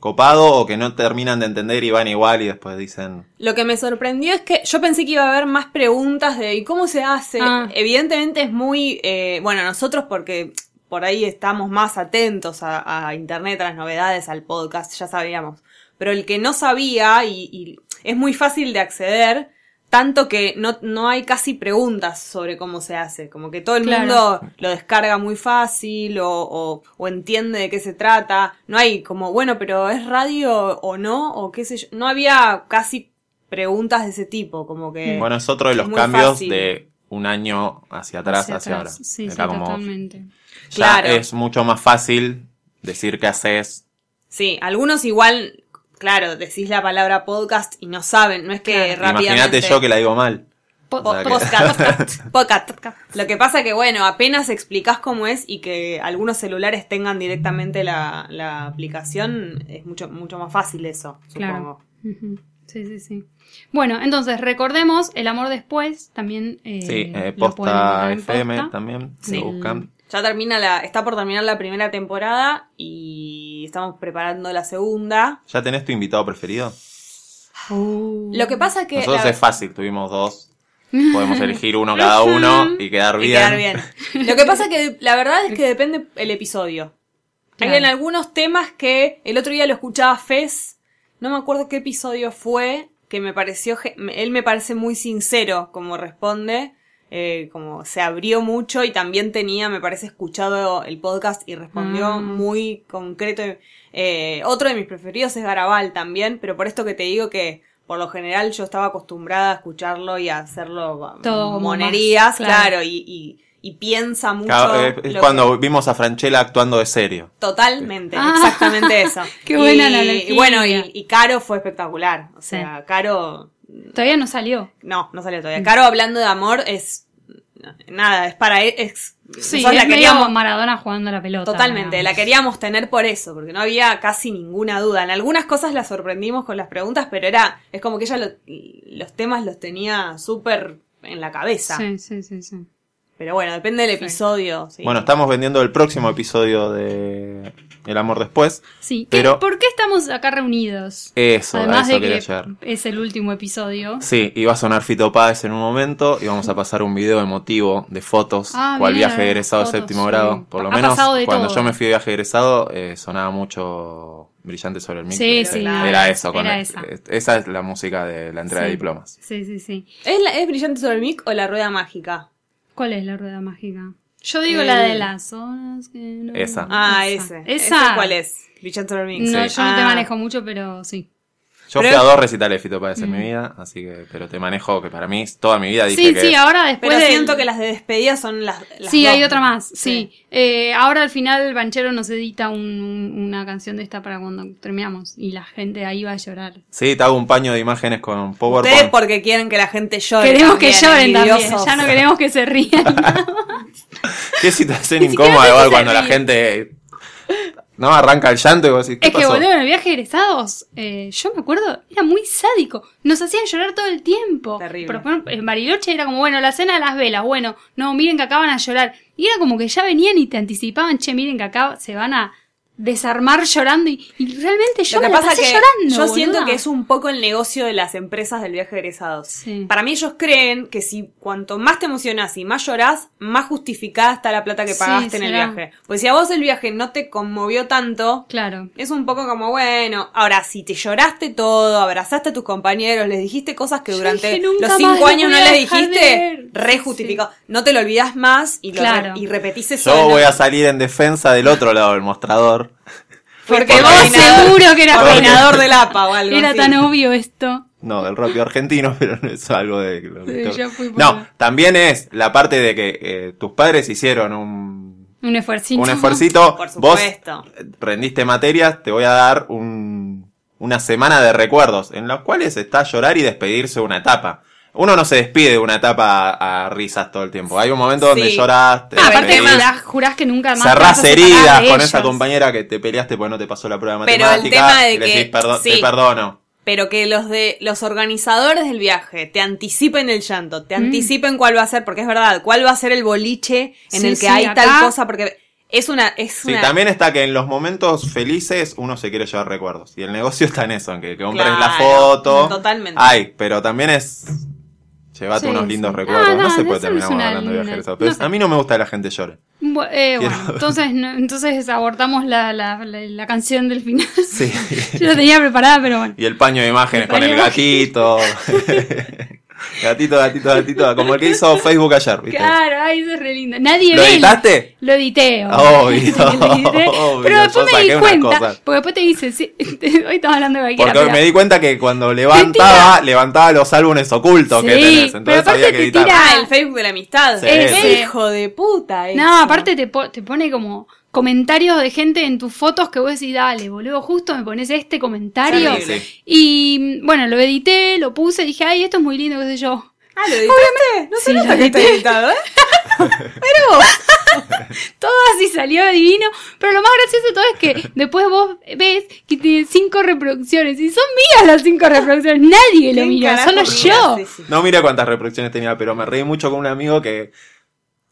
[SPEAKER 2] copado o que no terminan de entender y van igual y después dicen,
[SPEAKER 4] Lo que me sorprendió es que yo pensé que iba a haber más preguntas de ¿y cómo se hace?
[SPEAKER 3] Ah.
[SPEAKER 4] Evidentemente es muy, eh, bueno, nosotros porque por ahí estamos más atentos a, a internet, a las novedades, al podcast, ya sabíamos. Pero el que no sabía y, y es muy fácil de acceder, tanto que no, no hay casi preguntas sobre cómo se hace. Como que todo el
[SPEAKER 3] Claro.
[SPEAKER 4] mundo lo descarga muy fácil o, o, o entiende de qué se trata. No hay como, bueno, pero ¿es radio o no? O qué sé yo. No había casi preguntas de ese tipo, como que...
[SPEAKER 2] bueno, es otro de los cambios
[SPEAKER 4] fácil.
[SPEAKER 2] de un año hacia atrás, hacia,
[SPEAKER 3] Hacia
[SPEAKER 2] ahora.
[SPEAKER 3] Sí,
[SPEAKER 2] Era
[SPEAKER 3] sí,
[SPEAKER 2] como, ya
[SPEAKER 4] Claro.
[SPEAKER 2] es mucho más fácil decir qué haces.
[SPEAKER 4] Sí, algunos igual, claro, decís la palabra podcast y no saben, no es que
[SPEAKER 3] Claro.
[SPEAKER 4] rápidamente...
[SPEAKER 2] Imagínate yo que la digo mal.
[SPEAKER 3] Po-
[SPEAKER 2] O sea que-
[SPEAKER 4] Podcast, podcast. Lo que pasa que, bueno, apenas explicás cómo es y que algunos celulares tengan directamente la, la aplicación, es mucho, mucho más fácil eso,
[SPEAKER 3] Claro.
[SPEAKER 4] supongo.
[SPEAKER 3] Sí, sí, sí. Bueno, entonces recordemos El amor después, también eh,
[SPEAKER 2] Sí, eh, posta FM
[SPEAKER 3] Posta.
[SPEAKER 2] también,
[SPEAKER 4] Sí.
[SPEAKER 2] lo buscan.
[SPEAKER 4] Ya termina la, está por terminar la primera temporada y estamos preparando la segunda.
[SPEAKER 2] ¿Ya tenés tu invitado preferido?
[SPEAKER 3] Uh.
[SPEAKER 4] Lo que pasa que...
[SPEAKER 2] Nosotros
[SPEAKER 4] la-
[SPEAKER 2] es fácil, tuvimos dos. Podemos elegir uno cada uno y quedar
[SPEAKER 4] y
[SPEAKER 2] bien.
[SPEAKER 4] quedar bien. Lo que pasa que la verdad es que depende el episodio.
[SPEAKER 3] Claro.
[SPEAKER 4] Hay en algunos temas que el otro día lo escuchaba Fez, no me acuerdo qué episodio fue, que me pareció, él me parece muy sincero como responde. Eh, como se abrió mucho y también tenía, me parece, escuchado el podcast y respondió
[SPEAKER 3] Mm.
[SPEAKER 4] muy concreto. Eh, otro de mis preferidos es Garabal también, pero por esto que te digo que por lo general yo estaba acostumbrada a escucharlo y a hacerlo
[SPEAKER 3] Todo como
[SPEAKER 4] monerías,
[SPEAKER 3] más, claro.
[SPEAKER 4] claro, y, y, y piensa mucho.
[SPEAKER 2] Claro, es
[SPEAKER 4] lo
[SPEAKER 2] cuando
[SPEAKER 4] que-
[SPEAKER 2] vimos a Franchella actuando de serio.
[SPEAKER 4] Totalmente,
[SPEAKER 3] Ah,
[SPEAKER 4] exactamente eso.
[SPEAKER 3] qué buena
[SPEAKER 4] y,
[SPEAKER 3] analogía.
[SPEAKER 4] Y bueno, y, y Caro fue espectacular. O sea, Caro.
[SPEAKER 3] Todavía no salió.
[SPEAKER 4] No, no salió todavía. Caro hablando de amor es. Nada, es para. Es,
[SPEAKER 3] Sí, es
[SPEAKER 4] la queríamos.
[SPEAKER 3] Maradona jugando la pelota.
[SPEAKER 4] Totalmente, la queríamos tener por eso, porque no había casi ninguna duda. En algunas cosas la sorprendimos con las preguntas, pero era. Es como que ella lo- los temas los tenía súper en la cabeza.
[SPEAKER 3] Sí, sí, sí, sí.
[SPEAKER 4] Pero bueno, depende del episodio. sí.
[SPEAKER 2] Bueno, estamos vendiendo el próximo episodio de El amor después.
[SPEAKER 3] Sí, ¿qué-
[SPEAKER 2] Pero-
[SPEAKER 3] ¿por qué estamos acá reunidos?
[SPEAKER 2] Eso,
[SPEAKER 3] Además
[SPEAKER 2] eso
[SPEAKER 3] de
[SPEAKER 2] quería
[SPEAKER 3] que
[SPEAKER 2] llegar.
[SPEAKER 3] es el último episodio.
[SPEAKER 2] Sí, iba a sonar Fito Páez en un momento y vamos a pasar un video emotivo de fotos,
[SPEAKER 3] Ah,
[SPEAKER 2] cual viaje de egresado de séptimo
[SPEAKER 3] sí.
[SPEAKER 2] grado. Por lo
[SPEAKER 3] Ha
[SPEAKER 2] menos
[SPEAKER 3] pasado de
[SPEAKER 2] cuando
[SPEAKER 3] todo.
[SPEAKER 2] yo me fui de viaje de egresado eh, sonaba mucho Brillante sobre el micro.
[SPEAKER 3] Sí,
[SPEAKER 4] sí,
[SPEAKER 2] Era
[SPEAKER 4] era-
[SPEAKER 2] eso. Con
[SPEAKER 3] era
[SPEAKER 2] el-
[SPEAKER 3] esa.
[SPEAKER 2] esa es la música de la entrega de
[SPEAKER 3] Sí.
[SPEAKER 2] diplomas.
[SPEAKER 3] Sí, sí, sí.
[SPEAKER 4] ¿Es, la- ¿Es brillante sobre el mic o la rueda mágica?
[SPEAKER 3] ¿Cuál es la rueda mágica? Yo digo
[SPEAKER 4] El-
[SPEAKER 3] la de las zonas que no...
[SPEAKER 2] Esa.
[SPEAKER 4] Ah,
[SPEAKER 3] esa.
[SPEAKER 4] ese.
[SPEAKER 3] Esa.
[SPEAKER 4] ¿Ese cuál es? El mic.
[SPEAKER 3] No,
[SPEAKER 4] Sí.
[SPEAKER 3] yo no te
[SPEAKER 4] Ah.
[SPEAKER 3] manejo mucho, pero sí.
[SPEAKER 2] Yo
[SPEAKER 4] Pero
[SPEAKER 2] fui a dos recitales de Fito Páez en
[SPEAKER 3] Mm.
[SPEAKER 2] mi vida, así que, pero te manejo que para mí toda mi vida dije
[SPEAKER 3] Sí,
[SPEAKER 2] que
[SPEAKER 3] sí, ahora después
[SPEAKER 4] Pero
[SPEAKER 3] del-
[SPEAKER 4] siento que las de despedida son las. las
[SPEAKER 3] Sí,
[SPEAKER 4] dos.
[SPEAKER 3] hay otra más, sí. Eh, ahora al final Banchero nos edita un- un- una canción de esta para cuando terminamos y la gente ahí va a llorar.
[SPEAKER 2] Sí, te hago un paño de imágenes con
[SPEAKER 4] Ustedes
[SPEAKER 2] PowerPoint.
[SPEAKER 4] porque quieren que la gente llore.
[SPEAKER 3] queremos que
[SPEAKER 4] también,
[SPEAKER 3] lloren también,
[SPEAKER 4] envidiosos.
[SPEAKER 3] ya no queremos que se rían.
[SPEAKER 2] Qué situación incómoda igual cuando la gente no arranca el llanto y vos decís, ¿qué
[SPEAKER 3] Es que boludo, en el viaje de egresados, eh, yo me acuerdo, era muy sádico. Nos hacían llorar todo el tiempo.
[SPEAKER 4] Terrible.
[SPEAKER 3] Por ejemplo, en Bariloche era como, bueno, la cena de las velas, bueno, no, miren que acá van a llorar. Y era como que ya venían y te anticipaban, che, miren que acá se van a desarmar llorando y, y realmente yo
[SPEAKER 4] Lo que
[SPEAKER 3] me la
[SPEAKER 4] pasa
[SPEAKER 3] pasé
[SPEAKER 4] que
[SPEAKER 3] llorando.
[SPEAKER 4] yo siento
[SPEAKER 3] boluda.
[SPEAKER 4] que es un poco el negocio de las empresas del viaje de egresados.
[SPEAKER 3] Sí.
[SPEAKER 4] Para mí ellos creen que si cuanto más te emocionas y más llorás, más justificada está la plata que
[SPEAKER 3] Sí,
[SPEAKER 4] pagaste en el viaje. Pues si a vos el viaje no te conmovió tanto,
[SPEAKER 3] Claro.
[SPEAKER 4] es un poco como, bueno, ahora si te lloraste todo, abrazaste a tus compañeros, les dijiste cosas que
[SPEAKER 3] Yo
[SPEAKER 4] durante
[SPEAKER 3] dije, "Nunca
[SPEAKER 4] los cinco años no les dijiste,
[SPEAKER 3] ver".
[SPEAKER 4] re
[SPEAKER 3] Sí,
[SPEAKER 4] justificado. No te lo olvidás más y, lo re-
[SPEAKER 3] Claro.
[SPEAKER 4] y repetís eso.
[SPEAKER 2] Yo voy a salir en defensa del otro lado del mostrador.
[SPEAKER 4] Porque vos
[SPEAKER 3] vos seguro que era
[SPEAKER 4] coordinador del APA o algo
[SPEAKER 3] Era
[SPEAKER 4] así.
[SPEAKER 3] tan obvio esto.
[SPEAKER 2] No, del rápido argentino, pero no es algo de... lo que-
[SPEAKER 3] Sí, yo fui por-
[SPEAKER 2] No, también es la parte de que eh, tus padres hicieron un,
[SPEAKER 3] Un esfuercito.
[SPEAKER 2] un esfuercito.
[SPEAKER 4] Por
[SPEAKER 2] Vos
[SPEAKER 4] supuesto.
[SPEAKER 2] rendiste materias, te voy a dar un, una semana de recuerdos en los cuales está llorar y despedirse de una etapa. Uno no se despide de una etapa a, a risas todo el tiempo. Hay un momento donde
[SPEAKER 4] Sí.
[SPEAKER 2] lloras, te
[SPEAKER 3] Ah, aparte jurás, jurás que nunca más.
[SPEAKER 2] cerrás heridas
[SPEAKER 3] de
[SPEAKER 2] con esa compañera que te peleaste porque no te pasó la prueba de
[SPEAKER 4] Pero el
[SPEAKER 2] matemática.
[SPEAKER 4] tema de
[SPEAKER 2] y le
[SPEAKER 4] que-
[SPEAKER 2] decís, "Perdo-
[SPEAKER 4] sí.
[SPEAKER 2] te perdono.
[SPEAKER 4] Pero que los de los organizadores del viaje te anticipen el llanto, te
[SPEAKER 3] Mm.
[SPEAKER 4] anticipen cuál va a ser, porque es verdad, cuál va a ser el boliche en
[SPEAKER 3] Sí,
[SPEAKER 4] el que
[SPEAKER 3] sí,
[SPEAKER 4] hay
[SPEAKER 3] acá-
[SPEAKER 4] tal cosa, porque es una, es
[SPEAKER 2] Sí,
[SPEAKER 4] una
[SPEAKER 2] también está que en los momentos felices uno se quiere llevar recuerdos. Y el negocio está en eso, en que, que compres la foto.
[SPEAKER 4] totalmente.
[SPEAKER 2] Ay, pero también es. Llévate
[SPEAKER 3] Sí,
[SPEAKER 2] unos lindos
[SPEAKER 3] sí.
[SPEAKER 2] recuerdos.
[SPEAKER 3] Ah,
[SPEAKER 2] no,
[SPEAKER 3] no,
[SPEAKER 2] se puede terminar hablando de
[SPEAKER 3] no sé.
[SPEAKER 2] a mí no me gusta que la gente llore.
[SPEAKER 3] Eh, bueno, entonces, no- entonces abortamos la, la, la, la canción del final.
[SPEAKER 2] Sí.
[SPEAKER 3] Yo la tenía preparada, pero bueno.
[SPEAKER 2] y el paño de imágenes
[SPEAKER 3] El
[SPEAKER 2] con el gatito. gatito, gatito, gatito. Como el que hizo Facebook ayer, ¿viste?
[SPEAKER 3] Claro, ay, eso es re lindo. Nadie
[SPEAKER 2] ¿Lo
[SPEAKER 3] ve. el-
[SPEAKER 2] editaste?
[SPEAKER 3] Lo edité.
[SPEAKER 2] Obvio,
[SPEAKER 3] Lo edité.
[SPEAKER 2] obvio,
[SPEAKER 3] Pero después me di cuenta. Porque después te dice, sí, hoy estamos hablando de cualquiera.
[SPEAKER 2] Porque
[SPEAKER 3] pero-
[SPEAKER 2] me di cuenta que cuando levantaba, levantaba los álbumes ocultos que
[SPEAKER 3] Sí,
[SPEAKER 2] tenés.
[SPEAKER 3] pero
[SPEAKER 2] Entonces
[SPEAKER 3] aparte
[SPEAKER 2] había que
[SPEAKER 3] te tira-
[SPEAKER 4] Ah, el Facebook de la amistad.
[SPEAKER 2] Sí.
[SPEAKER 3] Sí.
[SPEAKER 4] hijo de puta. eso.
[SPEAKER 3] No, aparte te, po- te pone como comentarios de gente en tus fotos que vos decís, dale, boludo, justo me pones este comentario.
[SPEAKER 2] Sí.
[SPEAKER 3] Y bueno, lo edité, lo puse, dije, ay, esto es muy lindo, qué sé yo.
[SPEAKER 4] Ah, lo editaste. No se
[SPEAKER 3] Sí,
[SPEAKER 4] nota que está editado, ¿eh?
[SPEAKER 3] Todo así salió divino. Pero lo más gracioso de todo es que después vos ves que tiene cinco reproducciones. Y son mías las cinco reproducciones. Nadie lo
[SPEAKER 4] ¿Quién
[SPEAKER 3] mira, solo
[SPEAKER 4] mira?
[SPEAKER 3] yo.
[SPEAKER 4] Sí, sí.
[SPEAKER 2] No mira cuántas reproducciones tenía, pero me reí mucho con un amigo que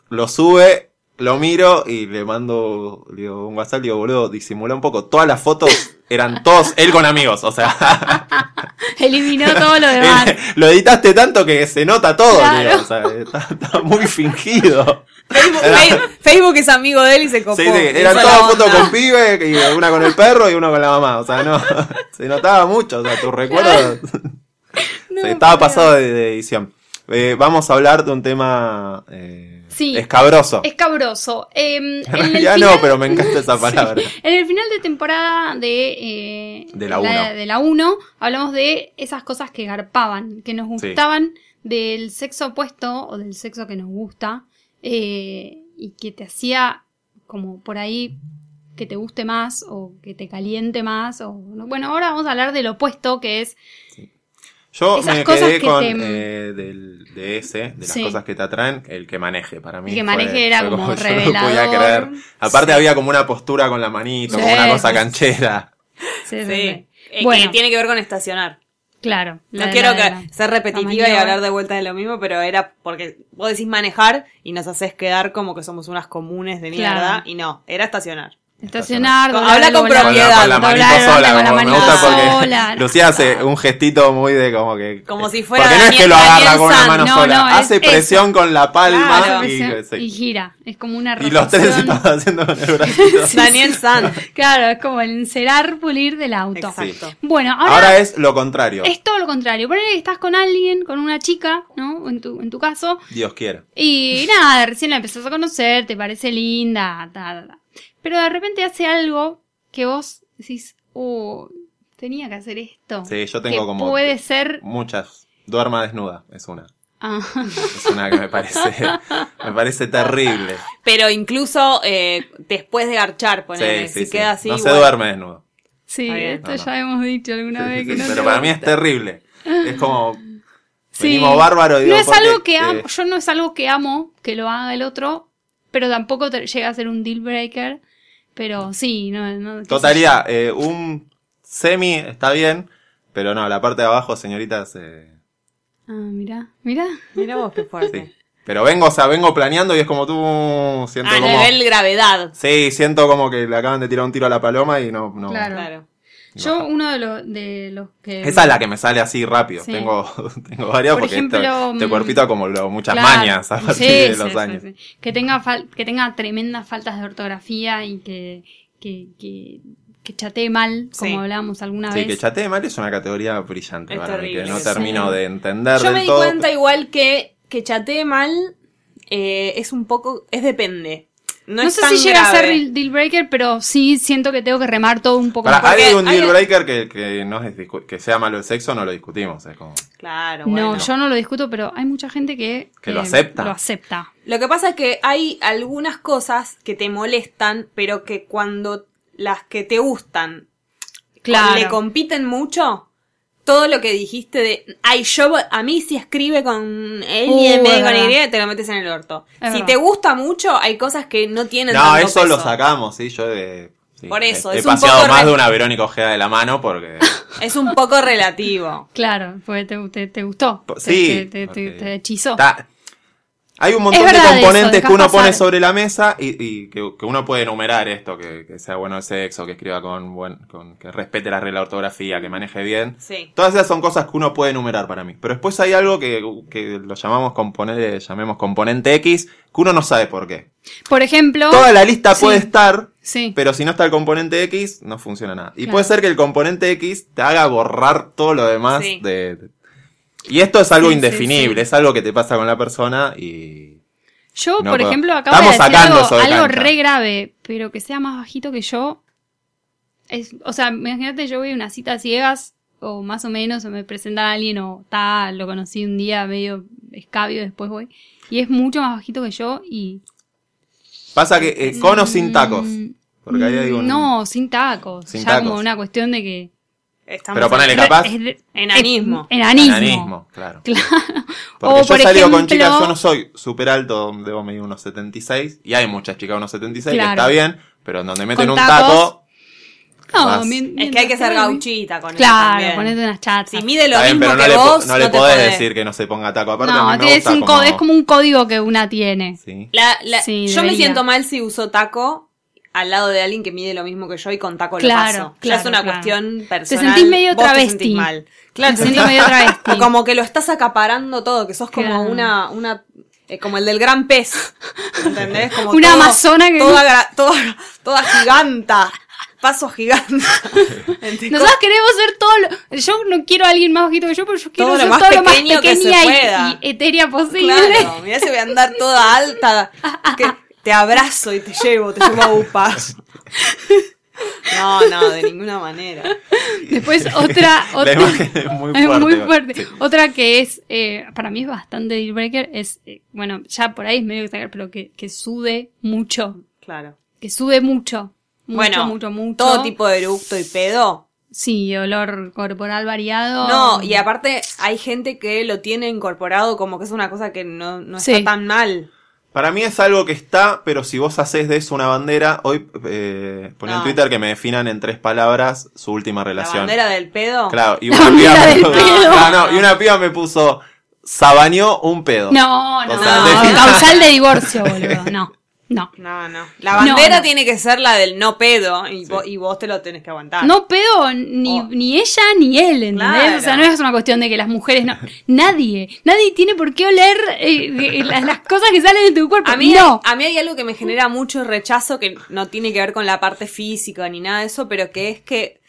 [SPEAKER 2] lo sube, lo miro y le mando le digo, un WhatsApp, le digo, boludo, disimula un poco. Todas las fotos eran todos él con amigos, o sea,
[SPEAKER 3] Eliminó todo lo demás.
[SPEAKER 2] lo editaste tanto que se nota todo,
[SPEAKER 3] Claro.
[SPEAKER 2] digo, o sea, está, está muy fingido.
[SPEAKER 4] Facebook,
[SPEAKER 2] Era-
[SPEAKER 4] Fe- Facebook es amigo de él y se copó.
[SPEAKER 2] Sí, eran todas fotos con pibe, y una con el perro y uno con la mamá, o sea, no, se notaba mucho, o sea, tus recuerdos
[SPEAKER 3] No,
[SPEAKER 2] se estaba pasado de, de edición. Eh, vamos a hablar de un tema eh,
[SPEAKER 3] Sí.
[SPEAKER 2] escabroso.
[SPEAKER 3] Escabroso. Eh, en
[SPEAKER 2] Ya no, pero me encanta esa
[SPEAKER 3] Sí.
[SPEAKER 2] palabra.
[SPEAKER 3] En el final de temporada de, eh,
[SPEAKER 2] De la uno.
[SPEAKER 3] de la 1 hablamos de esas cosas que garpaban, que nos
[SPEAKER 2] Sí.
[SPEAKER 3] gustaban del sexo opuesto o del sexo que nos gusta eh, y que te hacía como por ahí que te guste más o que te caliente más o bueno ahora vamos a hablar del opuesto que es
[SPEAKER 2] Yo
[SPEAKER 3] Esas
[SPEAKER 2] me quedé
[SPEAKER 3] que
[SPEAKER 2] con
[SPEAKER 3] te-
[SPEAKER 2] eh, del, de ese, de las
[SPEAKER 3] Sí.
[SPEAKER 2] cosas que te atraen, el que maneje para mí.
[SPEAKER 3] El que
[SPEAKER 2] fue-
[SPEAKER 3] maneje era
[SPEAKER 2] fue
[SPEAKER 3] como
[SPEAKER 2] yo no podía
[SPEAKER 3] revelador.
[SPEAKER 2] creer. Aparte
[SPEAKER 3] Sí.
[SPEAKER 2] había como una postura con la manito, como una cosa canchera.
[SPEAKER 3] sí, sí, Bueno.
[SPEAKER 4] que tiene que ver con estacionar.
[SPEAKER 3] claro la
[SPEAKER 4] No quiero
[SPEAKER 3] la-
[SPEAKER 4] que
[SPEAKER 3] la-
[SPEAKER 4] ser repetitiva y hablar de vuelta de lo mismo, pero era porque vos decís manejar y nos haces quedar como que somos unas comunes de mierda.
[SPEAKER 3] Claro.
[SPEAKER 4] Y no, era estacionar.
[SPEAKER 3] Estacionar, doblar
[SPEAKER 4] habla con
[SPEAKER 3] volante,
[SPEAKER 2] Con la,
[SPEAKER 4] propiedad,
[SPEAKER 2] con la
[SPEAKER 3] doblar
[SPEAKER 2] sola,
[SPEAKER 3] con la
[SPEAKER 2] como me
[SPEAKER 3] manito
[SPEAKER 2] gusta porque
[SPEAKER 3] sola.
[SPEAKER 2] Lucía hace un gestito muy de como que...
[SPEAKER 4] Como si fuera
[SPEAKER 2] Porque no es que lo agarra
[SPEAKER 4] Daniel
[SPEAKER 2] con una mano
[SPEAKER 3] No,
[SPEAKER 2] sola,
[SPEAKER 3] no, es
[SPEAKER 2] hace
[SPEAKER 3] eso.
[SPEAKER 2] presión con la palma
[SPEAKER 4] Claro.
[SPEAKER 2] y,
[SPEAKER 3] y,
[SPEAKER 2] sí.
[SPEAKER 3] gira. Es como una
[SPEAKER 2] Y los tres
[SPEAKER 3] rotación.
[SPEAKER 2] estaban haciendo con el bracito.
[SPEAKER 4] Daniel San.
[SPEAKER 3] Claro, es como el encerar, pulir del auto.
[SPEAKER 4] Exacto.
[SPEAKER 3] Bueno, ahora,
[SPEAKER 2] Ahora es lo contrario.
[SPEAKER 3] es todo lo contrario. Ponele que estás con alguien, con una chica, ¿no? En tu, en tu caso.
[SPEAKER 2] Dios quiera.
[SPEAKER 3] Y nada, recién la empezás a conocer, te parece linda, ta, ta, ta. Pero de repente hace algo que vos decís, oh, tenía que hacer esto.
[SPEAKER 2] Sí, yo tengo
[SPEAKER 3] que
[SPEAKER 2] como-
[SPEAKER 3] Puede ser.
[SPEAKER 2] Muchas. Duerma desnuda, es una.
[SPEAKER 3] Ah,
[SPEAKER 2] Es una que me parece, me parece terrible.
[SPEAKER 4] Pero incluso eh, después de garchar, ponele,
[SPEAKER 2] Sí, sí,
[SPEAKER 4] si
[SPEAKER 2] sí.
[SPEAKER 4] queda así.
[SPEAKER 2] no se duerme desnudo.
[SPEAKER 3] sí, esto
[SPEAKER 2] No, no.
[SPEAKER 3] ya hemos dicho alguna vez que no
[SPEAKER 2] Pero para mí es
[SPEAKER 3] gusta.
[SPEAKER 2] terrible. Es como.
[SPEAKER 3] Sí.
[SPEAKER 2] Venimos bárbaro digo,
[SPEAKER 3] no es
[SPEAKER 2] porque,
[SPEAKER 3] algo que amo,
[SPEAKER 2] eh,
[SPEAKER 3] yo no es algo que amo que lo haga el otro, pero tampoco te- llega a ser un deal breaker. Pero sí, no, no
[SPEAKER 2] Totalía, eh, un semi está bien, pero no, la parte de abajo, señoritas. eh.
[SPEAKER 3] Ah, mira, mira.
[SPEAKER 4] Mira vos qué fuerte.
[SPEAKER 2] sí. Pero vengo, o sea, vengo planeando y es como tú. Siento
[SPEAKER 4] A
[SPEAKER 2] como.
[SPEAKER 4] nivel gravedad.
[SPEAKER 2] Sí, siento como que le acaban de tirar un tiro a la paloma y no. no
[SPEAKER 3] Claro.
[SPEAKER 4] Claro.
[SPEAKER 3] Yo
[SPEAKER 2] baja.
[SPEAKER 3] uno de los de los que
[SPEAKER 2] Esa es la que me sale así rápido.
[SPEAKER 3] Sí.
[SPEAKER 2] Tengo, tengo varias
[SPEAKER 3] Por
[SPEAKER 2] porque
[SPEAKER 3] ejemplo,
[SPEAKER 2] este, este cuerpito acumuló muchas
[SPEAKER 3] Claro.
[SPEAKER 2] mañas a partir
[SPEAKER 3] Sí,
[SPEAKER 2] de
[SPEAKER 3] sí,
[SPEAKER 2] los
[SPEAKER 3] sí,
[SPEAKER 2] años.
[SPEAKER 3] sí. Que tenga fal- que tenga tremendas faltas de ortografía y que que, que, que chatee mal, como
[SPEAKER 4] Sí.
[SPEAKER 3] hablábamos alguna
[SPEAKER 2] Sí,
[SPEAKER 3] vez.
[SPEAKER 2] que chatee mal es una categoría brillante
[SPEAKER 4] Es
[SPEAKER 2] para mí, que no
[SPEAKER 4] Sí.
[SPEAKER 2] termino de entender
[SPEAKER 4] Yo
[SPEAKER 2] del
[SPEAKER 4] me di
[SPEAKER 2] todo.
[SPEAKER 4] cuenta igual que, que chatee mal eh, es un poco. Es depende. No,
[SPEAKER 3] No
[SPEAKER 4] es
[SPEAKER 3] sé
[SPEAKER 4] tan
[SPEAKER 3] si llega a ser deal breaker, pero sí siento que tengo que remar todo un poco
[SPEAKER 2] Para,
[SPEAKER 3] más.
[SPEAKER 2] hay
[SPEAKER 4] hay-
[SPEAKER 2] deal breaker que, que no es que sea malo el sexo, no lo discutimos. Es como,
[SPEAKER 4] Claro,
[SPEAKER 3] No,
[SPEAKER 4] bueno.
[SPEAKER 3] yo no lo discuto, pero hay mucha gente que, eh,
[SPEAKER 2] Que lo acepta.
[SPEAKER 3] Lo acepta.
[SPEAKER 4] Lo que pasa es que hay algunas cosas que te molestan, pero que cuando las que te gustan
[SPEAKER 3] Claro.
[SPEAKER 4] le compiten mucho, todo lo que dijiste de, ay, yo, a mí si escribe con él
[SPEAKER 3] Uh,
[SPEAKER 4] y en vez de
[SPEAKER 3] es
[SPEAKER 4] con. Y, te lo metes en el orto.
[SPEAKER 3] Es
[SPEAKER 4] si
[SPEAKER 3] verdad.
[SPEAKER 4] te gusta mucho, hay cosas que no tienen
[SPEAKER 2] no,
[SPEAKER 4] tanto
[SPEAKER 2] eso lo sacamos, sí, yo de... sí,
[SPEAKER 4] Por eso,
[SPEAKER 2] he, he
[SPEAKER 4] es un
[SPEAKER 2] paseado
[SPEAKER 4] poco
[SPEAKER 2] más
[SPEAKER 4] re-
[SPEAKER 2] de una Verónica Ojeda de la mano porque...
[SPEAKER 4] Es un poco relativo.
[SPEAKER 3] Claro, porque te, te, te gustó.
[SPEAKER 2] Sí,
[SPEAKER 3] Te, te- te- te hechizó.
[SPEAKER 2] Hay un montón de
[SPEAKER 3] eso,
[SPEAKER 2] componentes que uno
[SPEAKER 3] pasar.
[SPEAKER 2] pone sobre la mesa y, y que, que uno puede enumerar esto, que, que sea bueno el sexo, que escriba con buen, con, que respete la regla de ortografía, que maneje bien.
[SPEAKER 4] Sí.
[SPEAKER 2] Todas esas son cosas que uno puede enumerar para mí. Pero después hay algo que, que lo llamamos componente, llamemos componente X, que uno no sabe por qué.
[SPEAKER 3] Por ejemplo.
[SPEAKER 2] Toda la lista
[SPEAKER 3] sí.
[SPEAKER 2] puede estar,
[SPEAKER 3] Sí.
[SPEAKER 2] pero si no está el componente X, no funciona nada. Y
[SPEAKER 3] Claro.
[SPEAKER 2] puede ser que el componente X te haga borrar todo lo demás
[SPEAKER 4] Sí.
[SPEAKER 2] de, de- Y esto es algo
[SPEAKER 3] Sí,
[SPEAKER 2] indefinible,
[SPEAKER 3] sí.
[SPEAKER 2] es algo que te pasa con la persona y...
[SPEAKER 3] Yo,
[SPEAKER 2] No
[SPEAKER 3] por
[SPEAKER 2] puedo.
[SPEAKER 3] ejemplo, acabo
[SPEAKER 2] Estamos
[SPEAKER 3] de decir algo,
[SPEAKER 2] de
[SPEAKER 3] algo re grave, pero que sea más bajito que yo. Es, o sea, imagínate, yo voy a una cita ciegas, o más o menos, o me presenta alguien, o tal, lo conocí un día medio escabio, después voy. Y es mucho más bajito que yo, y.
[SPEAKER 2] Pasa que eh, con o sin tacos.
[SPEAKER 3] Mm,
[SPEAKER 2] Porque ahí hay un...
[SPEAKER 3] No, sin tacos.
[SPEAKER 2] Sin
[SPEAKER 3] ya
[SPEAKER 2] tacos.
[SPEAKER 3] como una cuestión de que.
[SPEAKER 4] Estamos
[SPEAKER 2] Pero ponele capaz.
[SPEAKER 4] Enanismo.
[SPEAKER 3] Enanismo.
[SPEAKER 2] Enanismo, claro.
[SPEAKER 3] Claro.
[SPEAKER 2] Porque
[SPEAKER 3] O,
[SPEAKER 2] yo
[SPEAKER 3] por
[SPEAKER 2] he salido con
[SPEAKER 3] ejemplo-
[SPEAKER 2] chicas, yo no soy súper alto, debo medir unos 76, y hay muchas chicas unos 76,
[SPEAKER 3] Claro.
[SPEAKER 2] que está bien, pero en donde meten
[SPEAKER 3] Con
[SPEAKER 2] un taco,
[SPEAKER 3] No,
[SPEAKER 4] Es que hay que ser gauchita con eso
[SPEAKER 3] Claro, ponete unas chatas.
[SPEAKER 4] Si mide lo
[SPEAKER 2] bien,
[SPEAKER 4] mismo
[SPEAKER 2] pero no
[SPEAKER 4] que
[SPEAKER 2] le,
[SPEAKER 4] vos,
[SPEAKER 2] no le
[SPEAKER 4] te
[SPEAKER 2] podés
[SPEAKER 4] podés.
[SPEAKER 2] decir que no se ponga taco. Aparte, a
[SPEAKER 3] No,
[SPEAKER 2] mí me
[SPEAKER 3] es,
[SPEAKER 2] gusta
[SPEAKER 3] un
[SPEAKER 2] como-
[SPEAKER 3] co- es como un código que una tiene.
[SPEAKER 2] Sí.
[SPEAKER 4] La- la-
[SPEAKER 3] Sí,
[SPEAKER 4] yo me
[SPEAKER 3] debería.
[SPEAKER 4] siento mal si uso taco al lado de alguien que mide lo mismo que yo y con taco
[SPEAKER 3] Claro,
[SPEAKER 4] lo paso. ya
[SPEAKER 3] claro,
[SPEAKER 4] es una
[SPEAKER 3] claro.
[SPEAKER 4] cuestión personal.
[SPEAKER 3] sentís medio
[SPEAKER 4] vos te
[SPEAKER 3] travesti.
[SPEAKER 4] sentís mal. Claro,
[SPEAKER 3] Te sentís medio travesti.
[SPEAKER 4] Como que lo estás acaparando todo, que sos como una, una eh, como el del gran pez. ¿Entendés? Como
[SPEAKER 3] Una amazona que-
[SPEAKER 4] Toda, toda, toda giganta. Paso gigante.
[SPEAKER 3] Nosotros queremos ser todo lo- Yo no quiero a alguien más bajito que yo, pero yo quiero
[SPEAKER 4] Todo
[SPEAKER 3] ser todo lo más
[SPEAKER 4] pequeño que se
[SPEAKER 3] pequeña y-
[SPEAKER 4] pueda.
[SPEAKER 3] y, etérea posible.
[SPEAKER 4] Claro, mirá si voy a andar toda alta. Que te abrazo y te llevo, te llevo a UPAS. No, no, de ninguna manera.
[SPEAKER 3] Después otra,
[SPEAKER 2] La
[SPEAKER 3] otra
[SPEAKER 2] imagen es muy
[SPEAKER 3] es
[SPEAKER 2] fuerte.
[SPEAKER 3] muy fuerte. Otra que es, eh, para mí es bastante deal breaker, es, eh, bueno, ya por ahí es medio exagerado, pero que, que sude mucho.
[SPEAKER 4] Claro.
[SPEAKER 3] Que sude mucho. Mucho,
[SPEAKER 4] bueno,
[SPEAKER 3] mucho, mucho.
[SPEAKER 4] todo tipo de eructo y pedo.
[SPEAKER 3] Sí, olor corporal variado.
[SPEAKER 4] No, y aparte hay gente que lo tiene incorporado como que es una cosa que no, no
[SPEAKER 3] Sí.
[SPEAKER 4] está tan mal.
[SPEAKER 2] Para mí es algo que está, pero si vos haces de eso una bandera, hoy eh, poní en. Twitter que me definan en tres palabras su última
[SPEAKER 4] La
[SPEAKER 2] relación.
[SPEAKER 4] bandera del pedo.
[SPEAKER 2] Claro, y
[SPEAKER 3] La
[SPEAKER 2] una, piba
[SPEAKER 3] bandera
[SPEAKER 2] me
[SPEAKER 3] del
[SPEAKER 2] puso,
[SPEAKER 3] pedo.
[SPEAKER 2] No, no, y una piba me puso, sabañó un pedo.
[SPEAKER 3] No, no,
[SPEAKER 2] O sea,
[SPEAKER 3] no. Causal de divorcio, boludo. No, no.
[SPEAKER 4] No, no. La bandera
[SPEAKER 3] No, no.
[SPEAKER 4] tiene que ser la del no pedo y, vos, y vos te lo tenés que aguantar.
[SPEAKER 3] No pedo ni,
[SPEAKER 4] Oh.
[SPEAKER 3] ni ella ni él, ¿entendés?
[SPEAKER 4] Claro.
[SPEAKER 3] O sea, no es una cuestión de que las mujeres no. Nadie, nadie tiene por qué oler eh, eh, las, las cosas que salen de tu cuerpo.
[SPEAKER 4] A mí,
[SPEAKER 3] no.
[SPEAKER 4] a mí hay algo que me genera mucho rechazo que no tiene que ver con la parte física ni nada de eso, pero que es que.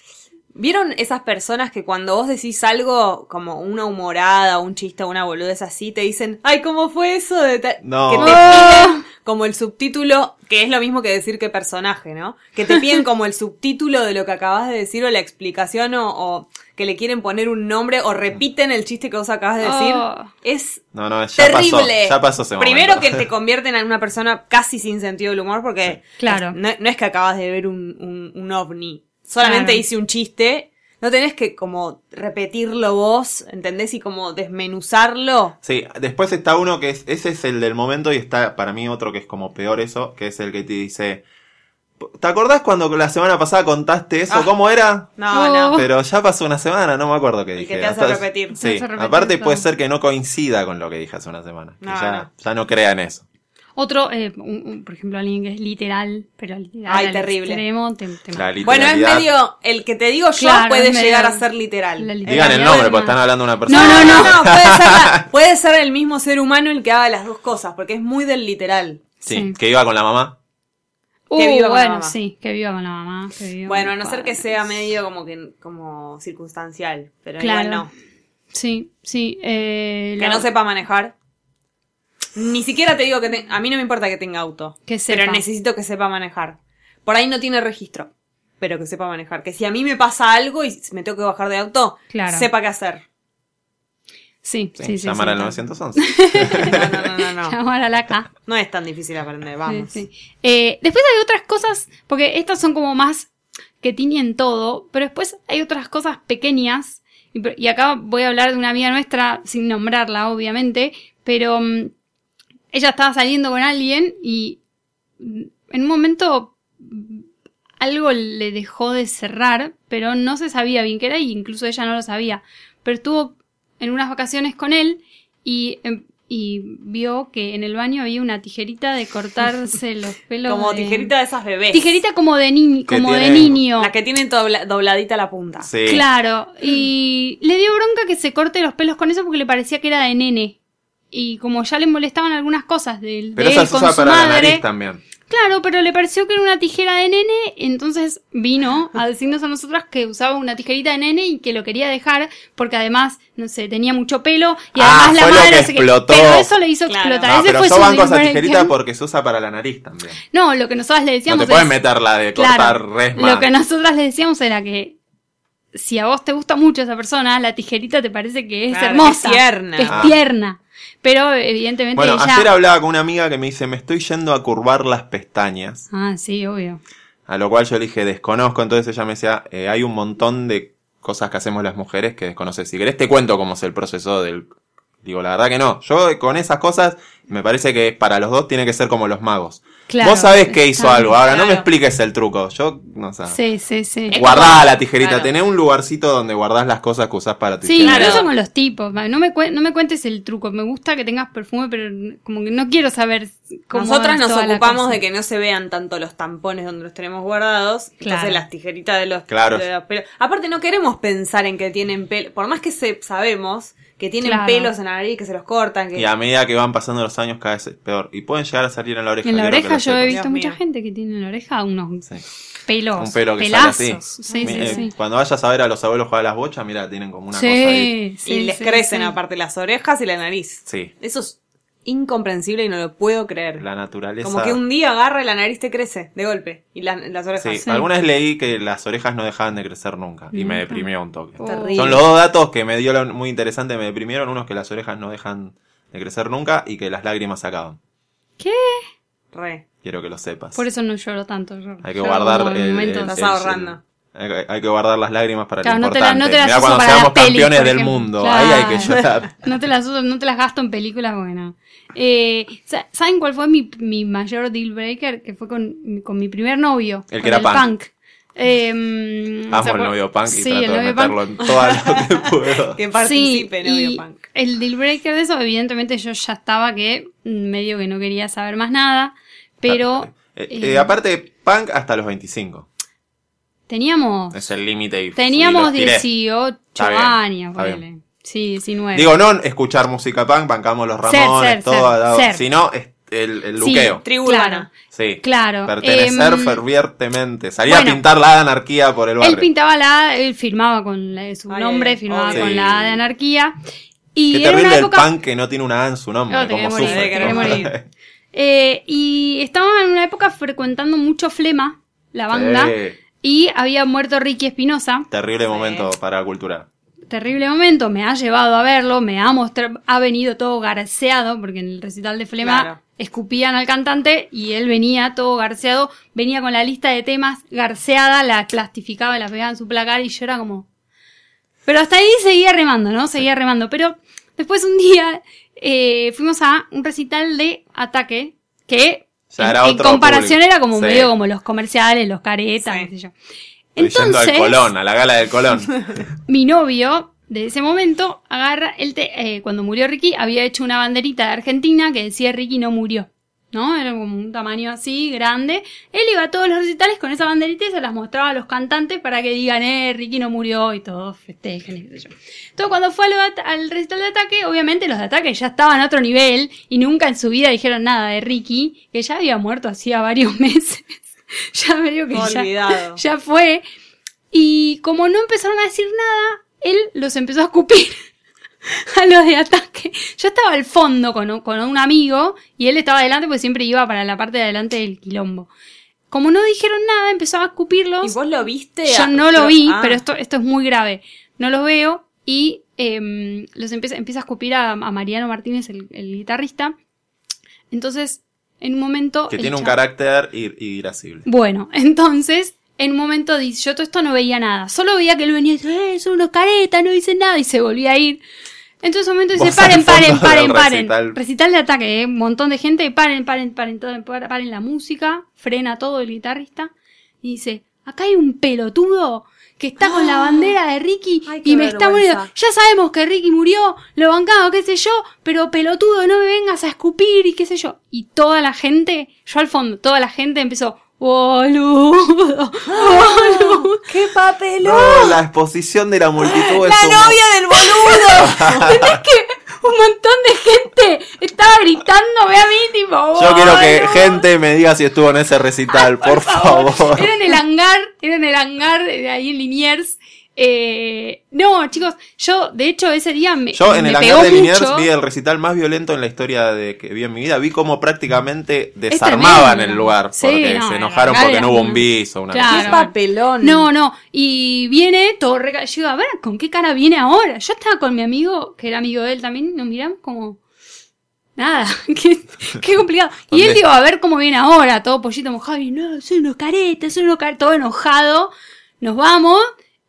[SPEAKER 4] ¿Vieron esas personas que cuando vos decís algo como una humorada, un chiste o una boludez así, te dicen, ay, ¿cómo fue eso? de ta-?"
[SPEAKER 2] No.
[SPEAKER 4] Que te
[SPEAKER 3] Oh.
[SPEAKER 4] Como el subtítulo, que es lo mismo que decir que personaje, ¿no? Que te piden como el subtítulo de lo que acabas de decir o la explicación o, o que le quieren poner un nombre o repiten el chiste que vos acabas de decir.
[SPEAKER 3] Oh.
[SPEAKER 4] Es
[SPEAKER 2] No, no, ya
[SPEAKER 4] terrible.
[SPEAKER 2] pasó. Ya pasó ese
[SPEAKER 4] Primero
[SPEAKER 2] momento.
[SPEAKER 4] que te convierten en una persona casi sin sentido del humor porque
[SPEAKER 3] Claro.
[SPEAKER 4] no, no es que acabas de ver un, un, un ovni. Solamente
[SPEAKER 3] Claro.
[SPEAKER 4] hice un chiste. No tenés que como repetirlo vos, ¿entendés? Y como desmenuzarlo.
[SPEAKER 2] Sí, después está uno que es, ese es el del momento y está para mí otro que es como peor eso, que es el que te dice, ¿te acordás cuando la semana pasada contaste eso?
[SPEAKER 4] Ah.
[SPEAKER 2] ¿Cómo era?
[SPEAKER 4] No, no.
[SPEAKER 2] Pero ya pasó una semana, no me acuerdo qué dije.
[SPEAKER 4] que te hace repetir.
[SPEAKER 2] Sí,
[SPEAKER 3] hace repetir
[SPEAKER 2] aparte puede ser que no coincida con lo que dije hace una semana. que
[SPEAKER 4] No,
[SPEAKER 2] ya,
[SPEAKER 4] no.
[SPEAKER 2] ya no crea en eso.
[SPEAKER 3] Otro, eh, un- un- por ejemplo, alguien que es literal, pero literal
[SPEAKER 4] Ay,
[SPEAKER 3] al
[SPEAKER 4] terrible.
[SPEAKER 3] extremo, te- te
[SPEAKER 2] La.
[SPEAKER 4] Bueno, es medio. El que te digo yo
[SPEAKER 3] Claro,
[SPEAKER 4] puede llegar a ser literal.
[SPEAKER 2] Digan el nombre, porque están hablando de una persona.
[SPEAKER 3] No, no,
[SPEAKER 4] No, puede ser, la- puede ser el mismo ser humano el que haga las dos cosas, porque es muy del literal.
[SPEAKER 2] Sí,
[SPEAKER 3] Sí.
[SPEAKER 2] que iba con la mamá.
[SPEAKER 4] Que
[SPEAKER 3] Uh,
[SPEAKER 4] viva con la
[SPEAKER 3] bueno,
[SPEAKER 4] mamá.
[SPEAKER 3] sí, que viva con la mamá. que viva
[SPEAKER 4] Bueno, a no ser que sea medio como que como circunstancial, pero
[SPEAKER 3] Claro.
[SPEAKER 4] igual no.
[SPEAKER 3] Sí, sí. Eh,
[SPEAKER 4] Que
[SPEAKER 3] la-
[SPEAKER 4] no sepa manejar. Ni siquiera te digo que te- a mí no me importa que tenga auto,
[SPEAKER 3] Que sepa.
[SPEAKER 4] pero necesito que sepa manejar. Por ahí no tiene registro, pero que sepa manejar. Que si a mí me pasa algo y me tengo que bajar de auto,
[SPEAKER 3] Claro.
[SPEAKER 4] sepa qué hacer.
[SPEAKER 3] Sí,
[SPEAKER 2] Sí,
[SPEAKER 3] sí, sí.
[SPEAKER 2] llamar
[SPEAKER 3] sí,
[SPEAKER 2] al
[SPEAKER 3] tal.
[SPEAKER 2] 911.
[SPEAKER 4] No, no, no, no, no.
[SPEAKER 3] Llamar a la K.
[SPEAKER 4] No es tan difícil aprender, vamos.
[SPEAKER 3] Sí, sí. Eh, después hay otras cosas, porque estas son como más que tiñen todo, pero después hay otras cosas pequeñas, y acá voy a hablar de una amiga nuestra, sin nombrarla, obviamente, pero mm, ella estaba saliendo con alguien y en un momento algo le dejó de cerrar, pero no se sabía bien qué era y incluso ella no lo sabía. Pero estuvo en unas vacaciones con él y, em, y vio que en el baño había una tijerita de cortarse los pelos.
[SPEAKER 4] Como
[SPEAKER 3] de-
[SPEAKER 4] tijerita de esas bebés.
[SPEAKER 3] Tijerita como de, ni-
[SPEAKER 2] Que
[SPEAKER 3] como de
[SPEAKER 2] tiene-
[SPEAKER 3] niño.
[SPEAKER 4] La que tiene dobla- dobladita la punta.
[SPEAKER 2] Sí.
[SPEAKER 3] Claro. Y le dio bronca que se corte los pelos con eso porque le parecía que era de nene. Y como ya le molestaban algunas cosas del
[SPEAKER 2] Pero
[SPEAKER 3] de él
[SPEAKER 2] se
[SPEAKER 3] con
[SPEAKER 2] usa
[SPEAKER 3] su
[SPEAKER 2] para la
[SPEAKER 3] madre.
[SPEAKER 2] nariz también.
[SPEAKER 3] Claro, pero le pareció que era una tijera de nene, entonces vino a decirnos a nosotras que usaba una tijerita de nene y que lo quería dejar porque además, no sé, tenía mucho pelo y
[SPEAKER 2] Ah,
[SPEAKER 3] además la madre
[SPEAKER 2] que
[SPEAKER 3] no
[SPEAKER 2] explotó.
[SPEAKER 3] Pero eso le hizo
[SPEAKER 4] Claro.
[SPEAKER 3] explotar.
[SPEAKER 2] No,
[SPEAKER 3] Ese
[SPEAKER 2] pero
[SPEAKER 3] fue
[SPEAKER 2] yo banco esa tijerita porque se usa para la nariz también.
[SPEAKER 3] No, lo que nosotras le
[SPEAKER 2] No
[SPEAKER 3] decíamos
[SPEAKER 2] te puedes
[SPEAKER 3] es-
[SPEAKER 2] meter la de cortar
[SPEAKER 3] Claro,
[SPEAKER 2] resma.
[SPEAKER 3] Lo que nosotras le decíamos era que si a vos te gusta mucho esa persona, la tijerita te parece que es
[SPEAKER 4] Claro,
[SPEAKER 3] hermosa.
[SPEAKER 4] que es tierna.
[SPEAKER 3] Que es
[SPEAKER 2] Ah.
[SPEAKER 3] tierna. Pero evidentemente
[SPEAKER 2] Bueno,
[SPEAKER 3] ella...
[SPEAKER 2] ayer hablaba con una amiga que me dice, me estoy yendo a curvar las pestañas.
[SPEAKER 3] Ah, sí, obvio.
[SPEAKER 2] A lo cual yo le dije, desconozco. Entonces ella me decía, eh, hay un montón de cosas que hacemos las mujeres que desconoces. Si querés te cuento cómo es el proceso del... Digo, la verdad que no. Yo con esas cosas me parece que para los dos tiene que ser como los magos.
[SPEAKER 3] Claro,
[SPEAKER 2] Vos sabés que hizo algo. Ahora no me expliques el truco. Yo no sé.
[SPEAKER 3] Sí, sí, sí.
[SPEAKER 2] Guardá
[SPEAKER 4] como-
[SPEAKER 2] la tijerita.
[SPEAKER 4] claro.
[SPEAKER 2] Tenés un lugarcito donde guardás las cosas que usás para tu
[SPEAKER 3] Sí.
[SPEAKER 4] Claro.
[SPEAKER 3] incluso con los tipos. No me, no me cuentes el truco. Me gusta que tengas perfume, pero como que no quiero saber cómo
[SPEAKER 4] Nosotras nos ocupamos de que no se vean tanto los tampones donde los tenemos guardados.
[SPEAKER 3] Claro.
[SPEAKER 4] Entonces las tijeritas de los,
[SPEAKER 2] Claro.
[SPEAKER 4] de los. Aparte no queremos pensar en que tienen pelo. Por más que se, sabemos que tienen
[SPEAKER 3] Claro.
[SPEAKER 4] pelos en la nariz, que se los cortan, que
[SPEAKER 2] Y a medida que van pasando los años cada vez es peor. Y pueden llegar a salir en la oreja.
[SPEAKER 3] En la oreja yo he visto
[SPEAKER 4] Dios
[SPEAKER 3] mucha
[SPEAKER 4] mío.
[SPEAKER 3] gente que tiene en la oreja unos
[SPEAKER 2] Sí.
[SPEAKER 3] pelos,
[SPEAKER 2] Un pelo que
[SPEAKER 3] pelazos.
[SPEAKER 2] sale así.
[SPEAKER 3] Sí, sí,
[SPEAKER 2] eh,
[SPEAKER 3] sí.
[SPEAKER 2] Cuando vayas a ver a los abuelos jugar a las bochas, mira, tienen como una cosa ahí.
[SPEAKER 3] Sí, sí,
[SPEAKER 4] y les
[SPEAKER 3] sí,
[SPEAKER 4] crecen
[SPEAKER 3] sí.
[SPEAKER 4] aparte las orejas y la nariz.
[SPEAKER 2] Sí.
[SPEAKER 4] Eso es incomprensible y no lo puedo creer.
[SPEAKER 2] La naturaleza.
[SPEAKER 4] Como que un día agarra y la nariz te crece de golpe. Y la- las orejas.
[SPEAKER 2] Sí,
[SPEAKER 3] Sí.
[SPEAKER 2] alguna vez leí que las orejas no dejaban de crecer nunca. Y me deprimió un toque.
[SPEAKER 3] Oh.
[SPEAKER 4] Terrible.
[SPEAKER 2] Son los dos datos que me dio lo- muy interesante, me deprimieron. Unos que las orejas no dejan de crecer nunca y que las lágrimas se acaban.
[SPEAKER 3] ¿Qué?
[SPEAKER 4] Re.
[SPEAKER 2] Quiero que lo sepas.
[SPEAKER 3] Por eso no lloro tanto. Yo.
[SPEAKER 2] Hay que
[SPEAKER 3] Lloro
[SPEAKER 2] guardar el-
[SPEAKER 3] momentos-
[SPEAKER 2] el-
[SPEAKER 4] Estás
[SPEAKER 2] el-
[SPEAKER 4] ahorrando.
[SPEAKER 2] Hay, hay que guardar las lágrimas para
[SPEAKER 3] Claro,
[SPEAKER 2] lo
[SPEAKER 3] no te la-
[SPEAKER 2] importante.
[SPEAKER 3] no te las
[SPEAKER 2] Mirá
[SPEAKER 3] uso
[SPEAKER 2] cuando
[SPEAKER 3] para
[SPEAKER 2] seamos
[SPEAKER 3] pelis,
[SPEAKER 2] campeones del mundo. Ahí hay que llorar.
[SPEAKER 3] No te las uso, no te las gasto en películas, bueno. Eh, sa- ¿Saben cuál fue mi, mi mayor deal breaker? Que fue con, con mi primer novio.
[SPEAKER 2] El que era punk.
[SPEAKER 3] Eh,
[SPEAKER 2] Amo
[SPEAKER 3] ¿se
[SPEAKER 2] el novio punk y
[SPEAKER 3] Sí,
[SPEAKER 2] trato
[SPEAKER 3] el
[SPEAKER 2] de
[SPEAKER 3] novio
[SPEAKER 2] meterlo
[SPEAKER 3] punk.
[SPEAKER 2] en todo lo que puedo.
[SPEAKER 4] Que participe,
[SPEAKER 3] Sí,
[SPEAKER 4] novio
[SPEAKER 3] y
[SPEAKER 4] punk.
[SPEAKER 3] El deal breaker de eso, evidentemente yo ya estaba que medio que no quería saber más nada, pero
[SPEAKER 2] Eh,
[SPEAKER 3] eh,
[SPEAKER 2] eh, aparte, punk hasta los 25.
[SPEAKER 3] Teníamos
[SPEAKER 2] Es el límite
[SPEAKER 3] teníamos
[SPEAKER 2] los tiré.
[SPEAKER 3] 18
[SPEAKER 2] Está bien,
[SPEAKER 3] años, ponele. Sí, 19.
[SPEAKER 2] Digo, no escuchar música punk, bancamos los Ramones,
[SPEAKER 3] ser,
[SPEAKER 2] todo,
[SPEAKER 3] ser,
[SPEAKER 2] dado-
[SPEAKER 3] ser.
[SPEAKER 2] sino el, el
[SPEAKER 3] Sí,
[SPEAKER 2] luqueo.
[SPEAKER 4] Tribu
[SPEAKER 3] claro.
[SPEAKER 2] Sí.
[SPEAKER 3] Claro.
[SPEAKER 2] Pertenecer
[SPEAKER 3] em,
[SPEAKER 2] fervientemente.
[SPEAKER 3] Bueno.
[SPEAKER 2] a pintar la anarquía por el barrio.
[SPEAKER 3] Él pintaba la A, él firmaba con la- su
[SPEAKER 4] Ay,
[SPEAKER 3] nombre, firmaba con
[SPEAKER 2] Sí.
[SPEAKER 3] la A de anarquía. Y
[SPEAKER 2] Qué
[SPEAKER 3] era
[SPEAKER 2] terrible
[SPEAKER 3] una
[SPEAKER 2] el
[SPEAKER 3] época.
[SPEAKER 2] punk que no tiene una A en su nombre.
[SPEAKER 3] No,
[SPEAKER 2] como
[SPEAKER 3] morir,
[SPEAKER 2] sufre.
[SPEAKER 4] morir.
[SPEAKER 3] Eh, y estaba en una época frecuentando mucho Flema, la banda,
[SPEAKER 2] Sí.
[SPEAKER 3] Y había muerto Ricky Espinosa.
[SPEAKER 2] Terrible momento para la cultura.
[SPEAKER 3] Terrible momento, me ha llevado a verlo, me ha mostrado, ha venido todo garceado, porque en el recital de Flema
[SPEAKER 4] Claro.
[SPEAKER 3] escupían al cantante y él venía todo garceado, venía con la lista de temas garceada, la plastificaba la pegaba en su placar y yo era como... Pero hasta ahí seguía remando, ¿no? Seguía remando. Pero después un día eh, fuimos a un recital de Ataque, que
[SPEAKER 2] Ya
[SPEAKER 3] en,
[SPEAKER 2] era
[SPEAKER 3] en
[SPEAKER 2] otro
[SPEAKER 3] comparación
[SPEAKER 2] público.
[SPEAKER 3] era como
[SPEAKER 2] Sí.
[SPEAKER 3] medio como los comerciales, los caretas,
[SPEAKER 4] Sí.
[SPEAKER 3] qué sé yo.
[SPEAKER 2] Yendo al
[SPEAKER 3] Entonces,
[SPEAKER 2] Colón, a la gala del Colón.
[SPEAKER 3] mi novio de ese momento agarra, él te- eh, cuando murió Ricky había hecho una banderita de Argentina que decía Ricky no murió. ¿No? Era como un tamaño así, grande. Él iba a todos los recitales con esa banderita y se las mostraba a los cantantes para que digan, eh, Ricky no murió y todos festejen y qué sé yo. Entonces cuando fue al, recital de ataque, obviamente los de ataque ya estaban a otro nivel y nunca en su vida dijeron nada de Ricky, que ya había muerto hacía varios meses. ya medio que ya, ya fue. Y como no empezaron a decir nada, él los empezó a escupir a los de ataque. Yo estaba al fondo con, un- con un amigo y él estaba adelante porque siempre iba para la parte de adelante del quilombo. Como no dijeron nada, empezó a escupirlos.
[SPEAKER 4] ¿Y vos lo viste?
[SPEAKER 3] Yo
[SPEAKER 4] Ah,
[SPEAKER 3] no lo vi,
[SPEAKER 4] ah.
[SPEAKER 3] pero esto, esto es muy grave. No los veo y em, los empieza, empieza a escupir a, a Mariano Martínez, el, el guitarrista. Entonces, en un momento...
[SPEAKER 2] que tiene un
[SPEAKER 3] chavo-
[SPEAKER 2] carácter ir- irascible.
[SPEAKER 3] bueno, entonces, en un momento dice, yo todo esto no veía nada, solo veía que él venía eh, son unos caretas, no dice nada, y se volvía a ir. Entonces, en un momento dice, paren, paren, paren, paren.
[SPEAKER 2] recital.
[SPEAKER 3] Recital de ataque, eh, un montón de gente, paren, paren, paren, todo, paren, paren la música, frena todo el guitarrista, y dice, acá hay un pelotudo que está con la bandera de Ricky
[SPEAKER 4] Ay,
[SPEAKER 3] y me está muriendo. Ya sabemos que Ricky murió, lo bancamos, qué sé yo, pero pelotudo, no me vengas a escupir y qué sé yo. Y toda la gente, yo al fondo, toda la gente empezó, boludo, boludo.
[SPEAKER 4] ¡Qué papelón!
[SPEAKER 2] No, la exposición de la multitud
[SPEAKER 4] ¡La
[SPEAKER 2] es un-
[SPEAKER 4] novia del boludo!
[SPEAKER 3] ¿Entendés que un montón de gente estaba gritándome a mí, tipo,
[SPEAKER 2] Yo quiero que
[SPEAKER 3] "Boludo".
[SPEAKER 2] gente me diga si estuvo en ese recital, por, favor.
[SPEAKER 3] Era en el hangar, era en el hangar de ahí en Liniers. Eh, no, chicos, yo de hecho ese día me,
[SPEAKER 2] Yo en
[SPEAKER 3] me
[SPEAKER 2] el hangar de Liniers vi el recital más violento en la historia de que vi en mi vida. Vi cómo prácticamente desarmaban el lugar
[SPEAKER 3] Sí,
[SPEAKER 2] porque
[SPEAKER 3] no,
[SPEAKER 2] se enojaron porque no hubo un bis o una
[SPEAKER 3] Claro.
[SPEAKER 4] ¡Qué papelón!
[SPEAKER 3] No, no, y viene todo reca... Yo digo, a ver, ¿con qué cara viene ahora? Yo estaba con mi amigo, que era amigo de él también, nos miramos como... Nada, qué, qué complicado. Y él digo, a ver cómo viene ahora, todo pollito mojado, y no, soy unos caretas, soy unos caretas, todo enojado. Nos vamos,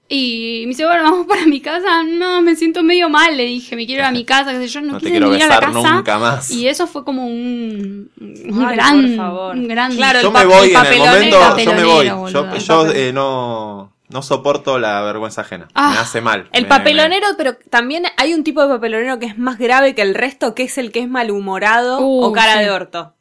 [SPEAKER 3] y me dice, bueno, vamos para mi casa. No, me siento medio mal, le dije, me quiero ir a mi casa, qué sé yo, no,
[SPEAKER 2] No quiero
[SPEAKER 3] ir a la
[SPEAKER 2] besar
[SPEAKER 3] casa.
[SPEAKER 2] nunca más.
[SPEAKER 3] Y eso fue como un, un
[SPEAKER 4] Ay,
[SPEAKER 3] gran,
[SPEAKER 4] por favor.
[SPEAKER 3] un gran...
[SPEAKER 4] Claro,
[SPEAKER 2] Yo me voy en el momento, yo me voy.
[SPEAKER 3] boludo.
[SPEAKER 2] Yo, eh, no, no soporto la vergüenza ajena.
[SPEAKER 3] Ah,
[SPEAKER 2] me hace mal.
[SPEAKER 4] El
[SPEAKER 2] Me-
[SPEAKER 4] papelonero, pero también hay un tipo de papelonero que es más grave que el resto, que es el que es malhumorado
[SPEAKER 3] Uh,
[SPEAKER 4] o cara
[SPEAKER 3] sí.
[SPEAKER 4] de orto.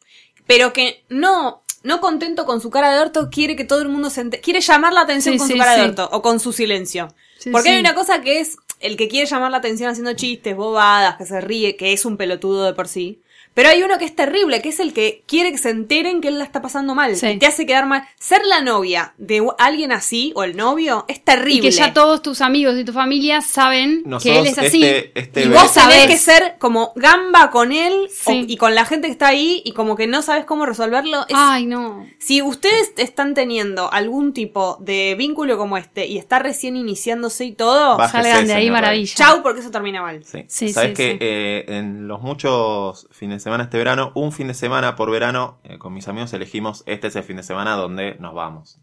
[SPEAKER 4] Pero que no, no contento con su cara de orto, quiere que todo el mundo se ente- quiere llamar la atención
[SPEAKER 3] Sí,
[SPEAKER 4] con su
[SPEAKER 3] sí,
[SPEAKER 4] cara de orto o con su silencio. Porque hay una cosa que es el que quiere llamar la atención haciendo chistes, bobadas, que se ríe, que es un pelotudo de por sí. Pero hay uno que es terrible, que es el que quiere que se enteren que él la está pasando mal.
[SPEAKER 3] Sí.
[SPEAKER 4] Y te hace quedar mal. Ser la novia de alguien así, o el novio, es
[SPEAKER 3] Y
[SPEAKER 4] terrible.
[SPEAKER 3] que ya todos tus amigos y tu familia saben que él es así.
[SPEAKER 2] este- este
[SPEAKER 4] y vos
[SPEAKER 3] sabés.
[SPEAKER 4] que ser como gamba con él o- y con la gente que está ahí y como que no sabes cómo resolverlo. Es-
[SPEAKER 3] Ay, no.
[SPEAKER 4] Si ustedes están teniendo algún tipo de vínculo como este y está recién iniciándose y todo,
[SPEAKER 2] Bájese,
[SPEAKER 3] Salgan de ahí maravilla.
[SPEAKER 4] chau porque eso termina mal.
[SPEAKER 2] Sí.
[SPEAKER 3] Sí,
[SPEAKER 2] Sabes
[SPEAKER 3] sí,
[SPEAKER 2] que
[SPEAKER 3] sí.
[SPEAKER 2] eh, en los muchos fines semana este verano, un fin de semana por verano, eh, con mis amigos elegimos este es el fin de semana donde nos vamos.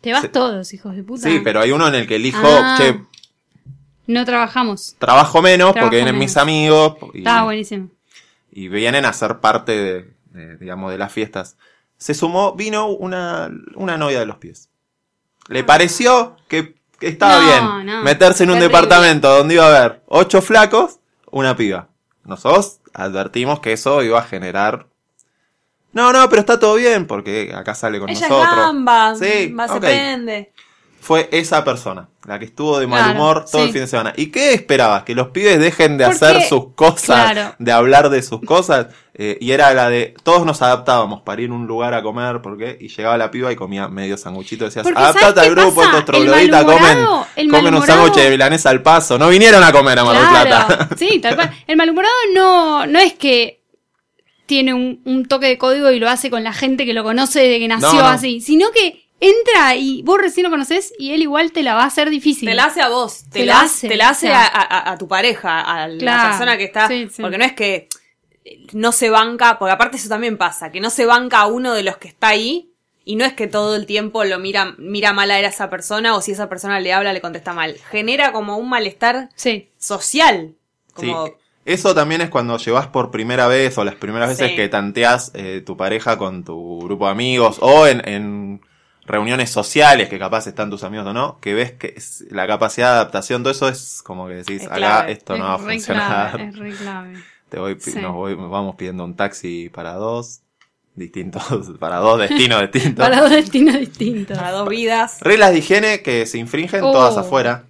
[SPEAKER 3] Te vas todos, hijos de puta.
[SPEAKER 2] Sí, pero hay uno en el que elijo,
[SPEAKER 3] Ah.
[SPEAKER 2] che,
[SPEAKER 3] No trabajamos.
[SPEAKER 2] trabajo menos
[SPEAKER 3] Trabajo
[SPEAKER 2] porque vienen
[SPEAKER 3] menos.
[SPEAKER 2] mis amigos y,
[SPEAKER 3] Estaba buenísimo.
[SPEAKER 2] y vienen a ser parte de, de, digamos, de las fiestas. Se sumó, vino una, una novia de los pies. Le pareció que, que estaba
[SPEAKER 3] No,
[SPEAKER 2] bien
[SPEAKER 3] no.
[SPEAKER 2] meterse en un
[SPEAKER 4] Terrible.
[SPEAKER 2] departamento donde iba a haber ocho flacos, una piba. Nosotros advertimos que eso iba a generar... No, no, pero está todo bien porque acá sale con
[SPEAKER 4] Ella
[SPEAKER 2] nosotros.
[SPEAKER 4] es gamba,
[SPEAKER 2] Sí,
[SPEAKER 4] se prende.
[SPEAKER 2] Fue esa persona, la que estuvo de mal
[SPEAKER 3] Claro,
[SPEAKER 2] humor todo el fin de semana. ¿Y qué esperabas? ¿Que los pibes dejen de
[SPEAKER 3] Porque-
[SPEAKER 2] hacer sus cosas,
[SPEAKER 3] claro.
[SPEAKER 2] de hablar de sus cosas? Eh, y era la de, todos nos adaptábamos para ir a un lugar a comer, porque Y llegaba la piba y comía medio sanguchito. Decías, adaptate
[SPEAKER 3] ¿sabes
[SPEAKER 2] al grupo,
[SPEAKER 3] pasa?
[SPEAKER 2] estos trogloditas comen, comen un sándwich de milanesa al paso. No vinieron a comer a Mar del Plata.
[SPEAKER 3] Sí, tal cual. El malhumorado no, no es que tiene un, un toque de código y lo hace con la gente que lo conoce desde que nació
[SPEAKER 2] No, no.
[SPEAKER 3] así, sino que entra y vos recién lo conoces y él igual te la va a hacer difícil.
[SPEAKER 4] Te la hace a vos, te,
[SPEAKER 3] Te
[SPEAKER 4] la
[SPEAKER 3] la
[SPEAKER 4] hace, te la hace
[SPEAKER 3] o sea.
[SPEAKER 4] a, a- a tu pareja, a la
[SPEAKER 3] Claro,
[SPEAKER 4] persona que está.
[SPEAKER 3] sí, sí.
[SPEAKER 4] Porque no es que no se banca, porque aparte eso también pasa, que no se banca a uno de los que está ahí. Y no es que todo el tiempo lo mira, mira mal a esa persona o si esa persona le habla le contesta mal. Genera como un malestar
[SPEAKER 3] Sí,
[SPEAKER 4] social.
[SPEAKER 2] Sí.
[SPEAKER 4] Como,
[SPEAKER 2] Eso también es cuando llevas por primera vez o las primeras veces
[SPEAKER 4] Sí.
[SPEAKER 2] que tanteas eh, tu pareja con tu grupo de amigos o en, en reuniones sociales que capaz están tus amigos o no, que ves que es- la capacidad de adaptación, todo eso es como que decís,
[SPEAKER 4] Es
[SPEAKER 2] acá esto
[SPEAKER 3] es
[SPEAKER 2] no va a funcionar.
[SPEAKER 3] clave, es re clave.
[SPEAKER 2] Te voy,
[SPEAKER 3] Sí.
[SPEAKER 2] nos voy- vamos pidiendo un taxi para dos, distintos, para dos destinos distintos.
[SPEAKER 3] Para dos destinos distintos.
[SPEAKER 4] para dos vidas,
[SPEAKER 2] Reglas de higiene que se infringen
[SPEAKER 3] Oh.
[SPEAKER 2] todas afuera.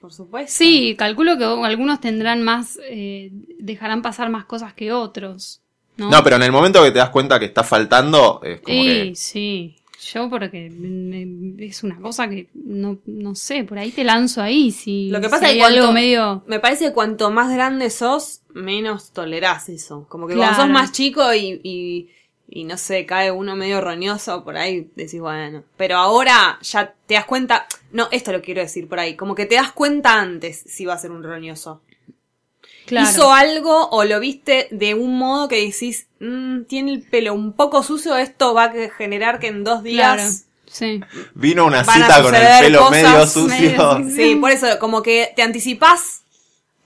[SPEAKER 4] por supuesto.
[SPEAKER 3] Sí, calculo que algunos tendrán más, eh, dejarán pasar más cosas que otros. No,
[SPEAKER 2] No, pero en el momento que te das cuenta que está faltando, es como
[SPEAKER 3] Sí,
[SPEAKER 2] que...
[SPEAKER 3] sí. Yo porque me- es una cosa que no, no sé, por ahí te lanzo ahí. Si,
[SPEAKER 4] Lo que
[SPEAKER 3] si
[SPEAKER 4] pasa es que cuanto,
[SPEAKER 3] algo medio.
[SPEAKER 4] me parece que cuanto más grande sos, menos tolerás eso. Como que
[SPEAKER 3] Claro.
[SPEAKER 4] cuando sos más chico y, y, y no sé, cae uno medio roñoso, por ahí decís, bueno. Pero ahora ya te das cuenta, no, esto lo quiero decir por ahí, como que te das cuenta antes si va a ser un roñoso.
[SPEAKER 3] Claro.
[SPEAKER 4] Hizo algo o lo viste de un modo que decís, "Mm, tiene el pelo un poco sucio, esto va a generar que en dos días...
[SPEAKER 3] Claro. Sí.
[SPEAKER 2] Vino una cita con el pelo medio sucio.
[SPEAKER 3] medio-
[SPEAKER 4] Sí, por eso, como que te anticipás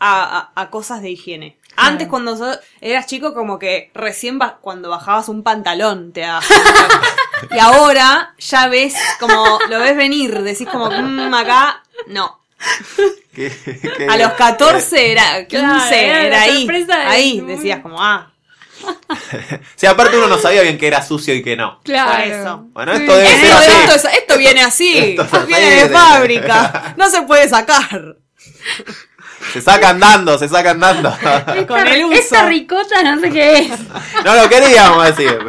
[SPEAKER 4] a, a- a cosas de higiene. Antes, cuando so- eras chico, como que recién ba- cuando bajabas un pantalón te. Y ahora ya ves, como lo ves venir, decís como, "Mm, acá, no.
[SPEAKER 2] Que- que-
[SPEAKER 4] A los 14 era, 15
[SPEAKER 3] Claro, era
[SPEAKER 4] era, ahí. Ahí decías como, ah.
[SPEAKER 2] Sí, aparte uno no sabía bien que era sucio y que no.
[SPEAKER 3] Claro.
[SPEAKER 4] Por eso.
[SPEAKER 2] Bueno, esto debe
[SPEAKER 4] Esto,
[SPEAKER 2] ser así.
[SPEAKER 4] esto, es- esto viene así,
[SPEAKER 2] Esto
[SPEAKER 4] viene de
[SPEAKER 2] de-
[SPEAKER 4] fábrica, no se puede sacar.
[SPEAKER 2] Se sacan dando, se sacan dando.
[SPEAKER 3] Esta,
[SPEAKER 4] Con el uso.
[SPEAKER 3] esta ricota no sé qué es.
[SPEAKER 2] No lo queríamos decir.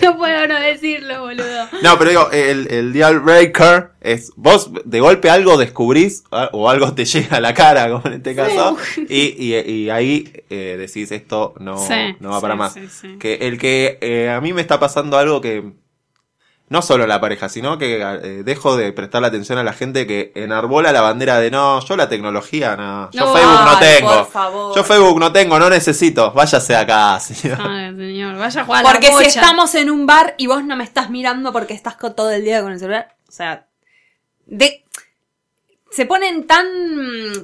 [SPEAKER 3] No puedo no decirlo, boludo.
[SPEAKER 2] No, pero digo, el, el deal breaker es vos de golpe algo descubrís o algo te llega a la cara, como en este caso, y, y, y ahí eh, decís esto no,
[SPEAKER 3] Sí,
[SPEAKER 2] no va para
[SPEAKER 3] sí,
[SPEAKER 2] más.
[SPEAKER 3] sí, sí.
[SPEAKER 2] Que el que eh, a mí me está pasando algo que no solo la pareja, sino que eh, dejo de prestarle atención a la gente que enarbola la bandera de no, yo la tecnología no, yo
[SPEAKER 3] No,
[SPEAKER 2] Facebook no tengo,
[SPEAKER 4] por favor.
[SPEAKER 2] yo Facebook no tengo, no necesito, váyase acá, señor.
[SPEAKER 3] Ay, señor, vaya a jugar a la
[SPEAKER 4] Porque si estamos en un bar y vos no me estás mirando porque estás todo el día con el celular, o sea, de se ponen tan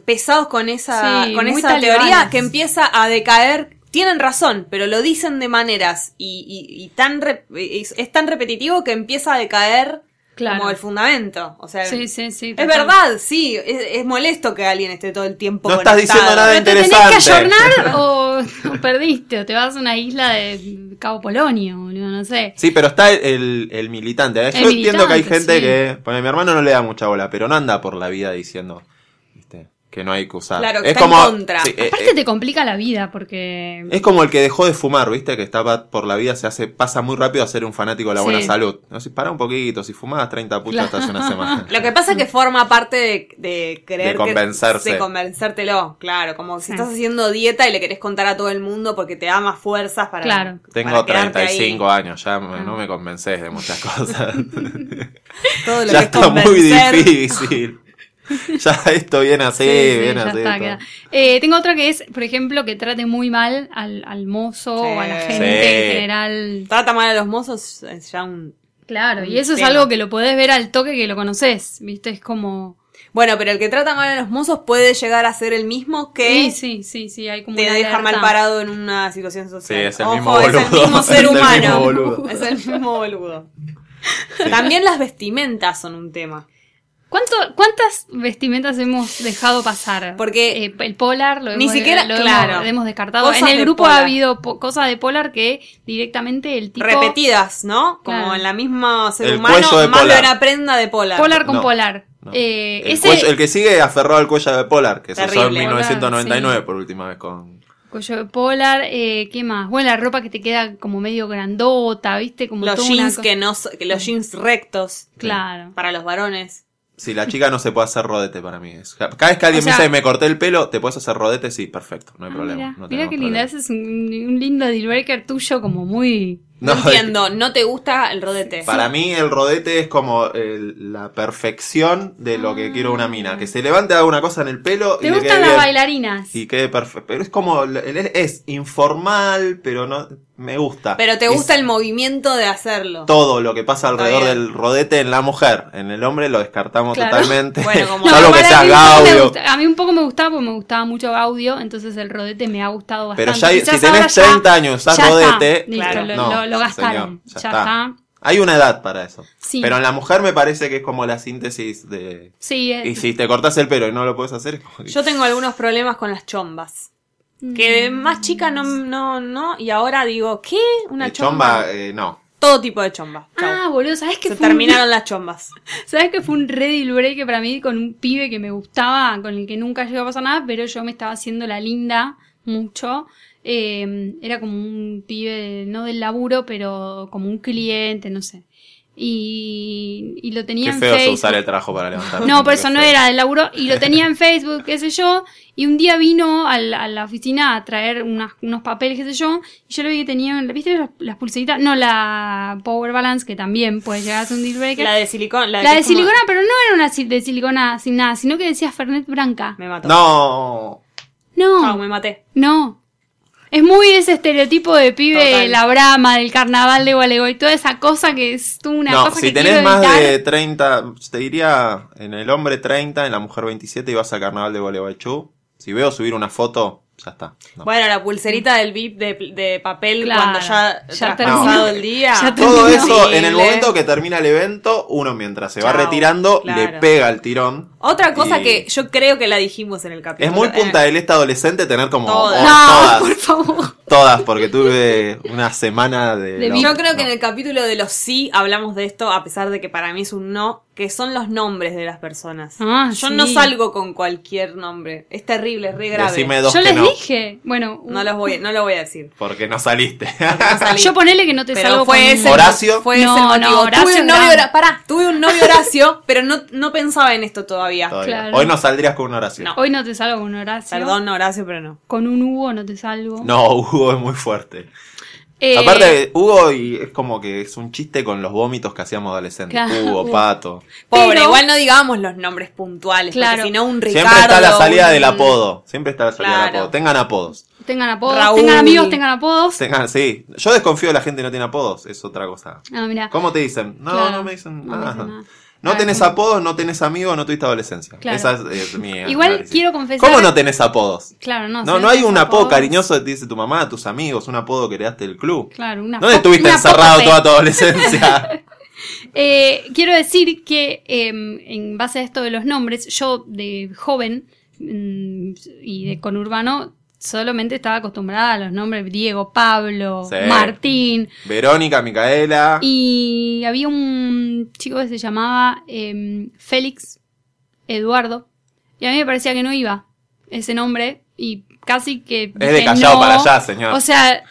[SPEAKER 4] pesados con esa
[SPEAKER 3] Sí,
[SPEAKER 4] con esa
[SPEAKER 3] talibanes.
[SPEAKER 4] teoría que empieza a decaer. Tienen razón, pero lo dicen de maneras y, y- y tan re- es, es tan repetitivo que empieza a decaer
[SPEAKER 3] Claro.
[SPEAKER 4] como el fundamento. O sea,
[SPEAKER 3] Sí, sí, sí.
[SPEAKER 4] es
[SPEAKER 3] total.
[SPEAKER 4] verdad, sí, es, es molesto que alguien esté todo el tiempo
[SPEAKER 2] No estás diciendo nada
[SPEAKER 3] Pero te tenés que
[SPEAKER 2] interesante.
[SPEAKER 3] ayornar o, o perdiste, o te vas a una isla de Cabo Polonio, boludo, no sé.
[SPEAKER 2] Sí, pero está el, el- el militante. ¿eh?
[SPEAKER 3] El
[SPEAKER 2] Yo entiendo que hay gente
[SPEAKER 3] sí.
[SPEAKER 2] que. Bueno, mi hermano no le da mucha bola, pero no anda por la vida diciendo. Que no hay que usar.
[SPEAKER 4] Claro, que
[SPEAKER 2] es
[SPEAKER 4] está en
[SPEAKER 2] como,
[SPEAKER 4] contra.
[SPEAKER 2] sí, eh,
[SPEAKER 3] Aparte
[SPEAKER 2] eh,
[SPEAKER 3] te complica la vida porque...
[SPEAKER 2] es como el que dejó de fumar, ¿viste? Que estaba por la vida, se hace, pasa muy rápido a ser un fanático de la
[SPEAKER 3] Sí.
[SPEAKER 2] buena salud. No sé, para un poquito, si fumabas 30 puchas
[SPEAKER 3] Claro.
[SPEAKER 2] hasta hace una semana.
[SPEAKER 4] Lo que pasa es que forma parte de, de creer
[SPEAKER 2] De convencerse.
[SPEAKER 4] que... De convencértelo, claro. Como si
[SPEAKER 3] Sí.
[SPEAKER 4] estás haciendo dieta y le querés contar a todo el mundo porque te da más fuerzas para...
[SPEAKER 3] Claro.
[SPEAKER 2] Tengo
[SPEAKER 4] para quedarte
[SPEAKER 2] 35
[SPEAKER 4] ahí.
[SPEAKER 2] años, ya no me convences de muchas cosas.
[SPEAKER 4] Todo lo
[SPEAKER 2] ya
[SPEAKER 4] que es
[SPEAKER 2] está muy difícil. Ya esto viene así,
[SPEAKER 3] Sí, sí,
[SPEAKER 2] viene
[SPEAKER 3] ya
[SPEAKER 2] así.
[SPEAKER 3] está. Eh, tengo otra que es, por ejemplo, que trate muy mal al, al mozo
[SPEAKER 4] Sí.
[SPEAKER 3] o a la gente
[SPEAKER 2] Sí.
[SPEAKER 3] en general.
[SPEAKER 4] Trata mal a los mozos es ya un...
[SPEAKER 3] Claro, y eso es algo que lo podés ver al toque que lo conoces, ¿viste? Es como...
[SPEAKER 4] Bueno, pero el que trata mal a los mozos puede llegar a ser el mismo que
[SPEAKER 3] Sí, sí, sí, sí, hay como
[SPEAKER 4] te
[SPEAKER 3] una
[SPEAKER 4] deja mal parado en una situación social.
[SPEAKER 2] Sí, es el
[SPEAKER 4] Ojo,
[SPEAKER 2] mismo
[SPEAKER 4] es el
[SPEAKER 2] boludo.
[SPEAKER 4] mismo ser
[SPEAKER 2] Es el
[SPEAKER 4] humano.
[SPEAKER 2] mismo boludo.
[SPEAKER 4] Es el mismo boludo. También las vestimentas son un tema.
[SPEAKER 3] ¿Cuánto, ¿Cuántas vestimentas hemos dejado pasar?
[SPEAKER 4] Porque
[SPEAKER 3] Eh, el polar lo
[SPEAKER 4] ni
[SPEAKER 3] hemos,
[SPEAKER 4] siquiera-
[SPEAKER 3] lo
[SPEAKER 4] claro.
[SPEAKER 3] hemos, hemos descartado. En el
[SPEAKER 4] de
[SPEAKER 3] grupo
[SPEAKER 4] polar.
[SPEAKER 3] ha habido cosas de polar que directamente el tipo...
[SPEAKER 4] repetidas, ¿no? Como
[SPEAKER 3] Claro.
[SPEAKER 4] en la misma ser
[SPEAKER 2] El
[SPEAKER 4] humano,
[SPEAKER 2] cuello de
[SPEAKER 4] más
[SPEAKER 2] polar.
[SPEAKER 4] de una prenda de polar.
[SPEAKER 3] Polar con
[SPEAKER 2] No,
[SPEAKER 3] polar.
[SPEAKER 2] no.
[SPEAKER 3] Eh,
[SPEAKER 2] El,
[SPEAKER 3] ese
[SPEAKER 2] cuello- el que sigue aferrado al cuello de Polar, que se usó en
[SPEAKER 4] Terrible.
[SPEAKER 2] 1999
[SPEAKER 3] Polar,
[SPEAKER 2] por última vez con...
[SPEAKER 3] cuello de polar, eh, ¿qué más? Bueno, la ropa que te queda como medio grandota, ¿viste? Como
[SPEAKER 4] Los
[SPEAKER 3] una
[SPEAKER 4] jeans que no, que los jeans rectos
[SPEAKER 3] Claro.
[SPEAKER 4] para los varones.
[SPEAKER 2] Si la chica no se puede hacer rodete para mí. Es- Cada vez que alguien
[SPEAKER 3] O
[SPEAKER 2] me dice me corté el pelo, ¿te puedes hacer rodete? Sí, perfecto, no hay
[SPEAKER 3] Ah,
[SPEAKER 2] problema.
[SPEAKER 3] Mira,
[SPEAKER 2] no
[SPEAKER 3] mira qué linda, ese es un, un lindo deal breaker tuyo como muy...
[SPEAKER 4] No,
[SPEAKER 2] No,
[SPEAKER 4] entiendo, ¿no te gusta el rodete?
[SPEAKER 2] Para mí el rodete es como el- la perfección de lo que quiero una mina. Que se levante, haga una cosa en el pelo y
[SPEAKER 3] ¿Te gustan
[SPEAKER 2] quede
[SPEAKER 3] las
[SPEAKER 2] bien.
[SPEAKER 3] bailarinas?
[SPEAKER 2] Y quede perfecto. Pero es como, es informal, pero no, me gusta.
[SPEAKER 4] Pero te
[SPEAKER 2] Es
[SPEAKER 4] gusta el movimiento de hacerlo.
[SPEAKER 2] Todo lo que pasa alrededor del rodete en la mujer. En el hombre lo descartamos
[SPEAKER 3] Claro.
[SPEAKER 2] totalmente.
[SPEAKER 4] Bueno, como-
[SPEAKER 3] No,
[SPEAKER 2] que
[SPEAKER 3] para
[SPEAKER 2] sea Gaudio.
[SPEAKER 3] gusta- a mí un poco me gustaba porque me gustaba mucho Gaudio, entonces el rodete me ha gustado bastante.
[SPEAKER 2] Pero ya,
[SPEAKER 3] Quizás
[SPEAKER 2] si tenés
[SPEAKER 3] ahora ya-
[SPEAKER 2] 30 años, usás
[SPEAKER 3] ya está.
[SPEAKER 2] rodete.
[SPEAKER 3] Listo,
[SPEAKER 4] Claro.
[SPEAKER 3] lo,
[SPEAKER 2] no,
[SPEAKER 3] lo- lo gastaron.
[SPEAKER 2] señor,
[SPEAKER 3] ya,
[SPEAKER 2] ya
[SPEAKER 3] está.
[SPEAKER 2] está. Hay una edad para eso.
[SPEAKER 3] Sí.
[SPEAKER 2] Pero en la mujer me parece que es como la síntesis de.
[SPEAKER 3] Sí, eh,
[SPEAKER 2] Y si te cortas el pelo y no lo puedes hacer, es como que-
[SPEAKER 4] Yo tengo algunos problemas con las chombas. Que de más chica no, no, no, y ahora digo, ¿qué? Una chomba.
[SPEAKER 2] chomba, eh, no.
[SPEAKER 4] Todo tipo de chomba. Chau.
[SPEAKER 3] Ah, boludo, ¿sabes qué
[SPEAKER 4] Se
[SPEAKER 3] fue un-
[SPEAKER 4] terminaron las chombas.
[SPEAKER 3] ¿Sabes que fue un deal break para mí con un pibe que me gustaba, con el que nunca llegó a pasar nada, pero yo me estaba haciendo la linda mucho? Eh, era como un pibe, no del laburo, pero como un cliente, no sé. Y, y lo tenía
[SPEAKER 2] Qué
[SPEAKER 3] en
[SPEAKER 2] feo es
[SPEAKER 3] Facebook.
[SPEAKER 2] usar el trabajo para levantar.
[SPEAKER 3] No, por eso no era del laburo. Y lo tenía en Facebook, qué sé yo. Y un día vino al- a la oficina a traer unas- unos papeles, qué sé yo. Y yo lo vi que tenía, ¿viste las, las pulseritas? No, la Power Balance, que también puede llegar a ser un deal breaker.
[SPEAKER 4] La de silicona. La,
[SPEAKER 3] La de
[SPEAKER 4] es como-
[SPEAKER 3] silicona, pero no era una de silicona sin nada, sino que decía Fernet Branca.
[SPEAKER 4] Me mató.
[SPEAKER 2] No.
[SPEAKER 3] No,
[SPEAKER 4] Chau, me maté.
[SPEAKER 3] no. Es muy ese estereotipo de pibe,
[SPEAKER 4] Total.
[SPEAKER 3] la brama, del carnaval de Gualeguay, toda esa cosa que es una
[SPEAKER 2] no,
[SPEAKER 3] cosa
[SPEAKER 2] si
[SPEAKER 3] que
[SPEAKER 2] tenés más
[SPEAKER 3] evitar.
[SPEAKER 2] de 30, te diría en el hombre 30, en la mujer 27 y vas al carnaval de Gualeguaychú. Si veo subir una foto, ya está. No.
[SPEAKER 4] Bueno, la pulserita del VIP de, de papel
[SPEAKER 3] Claro,
[SPEAKER 4] cuando ya,
[SPEAKER 3] ya
[SPEAKER 4] pasado el día.
[SPEAKER 3] Ya
[SPEAKER 2] Todo eso, en el momento que termina el evento, uno mientras se va retirando,
[SPEAKER 4] claro.
[SPEAKER 2] le pega el tirón.
[SPEAKER 4] Otra cosa
[SPEAKER 2] Y-
[SPEAKER 4] que yo creo que la dijimos en el capítulo.
[SPEAKER 2] Es muy punta
[SPEAKER 4] eh,
[SPEAKER 2] del este adolescente tener como
[SPEAKER 4] Todas.
[SPEAKER 2] oh,
[SPEAKER 3] No,
[SPEAKER 2] todas,
[SPEAKER 3] por favor.
[SPEAKER 2] todas, porque tuve una semana de...
[SPEAKER 3] De
[SPEAKER 2] lo-
[SPEAKER 3] vi-
[SPEAKER 4] Yo creo que en el capítulo de los sí hablamos de esto, a pesar de que para mí es un no, que son los nombres de las personas.
[SPEAKER 3] Ah,
[SPEAKER 4] Yo
[SPEAKER 3] sí.
[SPEAKER 4] no salgo con cualquier nombre. Es terrible, es re grave.
[SPEAKER 2] Decime dos
[SPEAKER 3] Yo
[SPEAKER 2] que
[SPEAKER 3] les
[SPEAKER 2] no,
[SPEAKER 3] dije, bueno,
[SPEAKER 4] No los voy, no lo voy a decir.
[SPEAKER 2] porque no saliste.
[SPEAKER 4] No salí.
[SPEAKER 3] yo ponele que no te
[SPEAKER 4] Pero
[SPEAKER 3] salgo
[SPEAKER 4] fue
[SPEAKER 3] con
[SPEAKER 4] ese,
[SPEAKER 2] Horacio.
[SPEAKER 4] Fue
[SPEAKER 3] No,
[SPEAKER 4] ese el motivo.
[SPEAKER 3] no, Horacio
[SPEAKER 4] tuve un novio,
[SPEAKER 3] gran.
[SPEAKER 4] Hora- pará, tuve un novio Horacio, pero no, no pensaba en esto todavía.
[SPEAKER 2] Todavía.
[SPEAKER 3] Claro.
[SPEAKER 2] Hoy no saldrías con una oración.
[SPEAKER 4] No.
[SPEAKER 3] Hoy no te salgo con Horacio.
[SPEAKER 4] Perdón, Horacio, pero no.
[SPEAKER 3] Con un Hugo no te salgo.
[SPEAKER 2] No, Hugo es muy fuerte.
[SPEAKER 3] Eh,
[SPEAKER 2] Aparte, Hugo y es como que es un chiste con los vómitos que hacíamos adolescentes.
[SPEAKER 3] Claro.
[SPEAKER 2] Hugo, Pato.
[SPEAKER 4] Pobre,
[SPEAKER 3] Pero-
[SPEAKER 4] igual no digamos los nombres puntuales,
[SPEAKER 3] Claro.
[SPEAKER 4] porque si no un Ricardo.
[SPEAKER 2] Siempre está la salida
[SPEAKER 4] un-
[SPEAKER 2] del apodo. Siempre está la salida del apodo. Tengan apodos.
[SPEAKER 3] tengan apodos,
[SPEAKER 4] Raúl.
[SPEAKER 3] tengan amigos, tengan apodos.
[SPEAKER 2] Tengan, sí. Yo desconfío de la gente que no tiene apodos. Es otra cosa.
[SPEAKER 3] Ah, mira.
[SPEAKER 2] ¿Cómo te dicen? No,
[SPEAKER 3] Claro.
[SPEAKER 2] no me dicen
[SPEAKER 3] No me dicen nada.
[SPEAKER 2] No
[SPEAKER 3] Ah,
[SPEAKER 2] tenés apodos, no tenés amigos, no tuviste adolescencia.
[SPEAKER 3] Claro.
[SPEAKER 2] Esa es, es mi
[SPEAKER 3] Igual quiero confesar-
[SPEAKER 2] ¿Cómo no tenés apodos?
[SPEAKER 3] Claro, no.
[SPEAKER 2] No, hay un apodo cariñoso te dice tu mamá, tus amigos, un apodo que le daste del club.
[SPEAKER 3] Claro, una
[SPEAKER 2] ¿Dónde estuviste
[SPEAKER 3] una
[SPEAKER 2] encerrado toda tu adolescencia?
[SPEAKER 3] Eh, quiero decir que em, en base a esto de los nombres, yo de joven mm, y de conurbano solamente estaba acostumbrada a los nombres Diego, Pablo,
[SPEAKER 2] Sí.
[SPEAKER 3] Martín.
[SPEAKER 2] Verónica, Micaela.
[SPEAKER 3] Y había un chico que se llamaba em, Félix Eduardo. y a mí me parecía que no iba ese nombre y casi que...
[SPEAKER 2] Es de
[SPEAKER 3] dije
[SPEAKER 2] Callao
[SPEAKER 3] no.
[SPEAKER 2] para allá, señor.
[SPEAKER 3] O sea,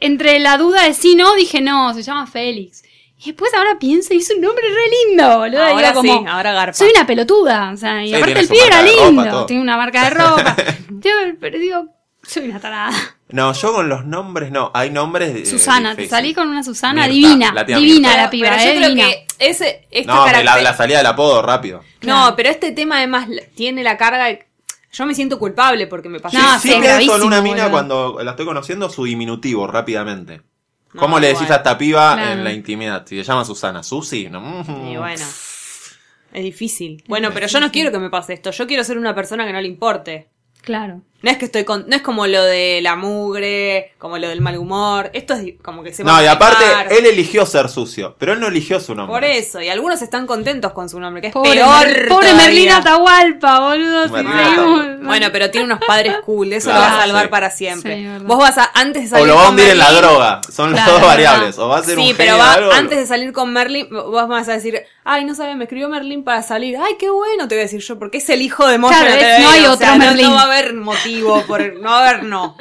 [SPEAKER 3] entre la duda de sí no, dije no, se llama Félix. Y después ahora pienso y es un nombre re lindo, boludo.
[SPEAKER 4] Ahora
[SPEAKER 3] como,
[SPEAKER 4] sí, ahora garpa.
[SPEAKER 3] soy una pelotuda, o sea, y
[SPEAKER 2] Sí,
[SPEAKER 3] aparte el pibe era
[SPEAKER 2] ropa,
[SPEAKER 3] lindo, tiene una marca de ropa. Yo- pero digo, soy una tarada.
[SPEAKER 2] No, yo con los nombres no. Hay nombres. eh,
[SPEAKER 3] Susana, te salí con una Susana
[SPEAKER 2] Mirta,
[SPEAKER 3] divina,
[SPEAKER 2] la
[SPEAKER 3] divina
[SPEAKER 2] Mirta.
[SPEAKER 3] la piba,
[SPEAKER 4] pero
[SPEAKER 3] eh,
[SPEAKER 4] yo creo
[SPEAKER 3] divina.
[SPEAKER 4] que ese,
[SPEAKER 2] No, la, la salida del apodo rápido.
[SPEAKER 4] No, pero este tema además tiene la carga de... Yo me siento culpable porque me pasó.
[SPEAKER 3] No,
[SPEAKER 2] sí,
[SPEAKER 3] sí,
[SPEAKER 2] sí pienso en
[SPEAKER 3] gravísimo,
[SPEAKER 2] una mina
[SPEAKER 3] boludo.
[SPEAKER 2] cuando la estoy conociendo su diminutivo rápidamente.
[SPEAKER 4] No,
[SPEAKER 2] ¿Cómo le decís
[SPEAKER 4] igual.
[SPEAKER 2] a esta piba
[SPEAKER 3] Claro.
[SPEAKER 2] en la intimidad? Si se llama Susana, Susi, no.
[SPEAKER 4] Y bueno. Es difícil. Bueno, pero yo no quiero que me pase esto. Yo quiero ser una persona que no le importe.
[SPEAKER 3] Claro.
[SPEAKER 4] No es que estoy con, no es como lo de la mugre, como lo del mal humor. Esto es como que se va
[SPEAKER 2] No,
[SPEAKER 4] a
[SPEAKER 2] y aparte, él eligió ser sucio, pero él no eligió su nombre.
[SPEAKER 4] Por eso, y algunos están contentos con su nombre, que es
[SPEAKER 3] Pobre,
[SPEAKER 4] peor.
[SPEAKER 3] Mer- pobre
[SPEAKER 4] todavía.
[SPEAKER 3] Merlina Atahualpa, boludo.
[SPEAKER 2] Merlina Atahualpa.
[SPEAKER 4] Bueno, pero tiene unos padres cool, eso
[SPEAKER 2] Claro,
[SPEAKER 4] lo va a salvar
[SPEAKER 2] sí.
[SPEAKER 4] para siempre.
[SPEAKER 3] Sí.
[SPEAKER 4] Vos vas a, antes de
[SPEAKER 2] O
[SPEAKER 4] salir
[SPEAKER 2] lo va a hundir en la droga. Son las
[SPEAKER 3] Claro,
[SPEAKER 2] dos
[SPEAKER 3] es
[SPEAKER 2] variables. O va a ser un
[SPEAKER 4] Sí,
[SPEAKER 2] genio
[SPEAKER 4] pero va,
[SPEAKER 2] algo,
[SPEAKER 4] antes de salir con Merlin, vos vas a decir, ay, no sabes, me escribió Merlin para salir. Ay, qué bueno, te voy a decir yo, porque es el hijo de Moya.
[SPEAKER 3] Claro,
[SPEAKER 4] no,
[SPEAKER 3] no hay
[SPEAKER 4] o
[SPEAKER 3] otro
[SPEAKER 4] sea, no-
[SPEAKER 3] Merlín.
[SPEAKER 4] No, va a haber motivo, por, no haber no.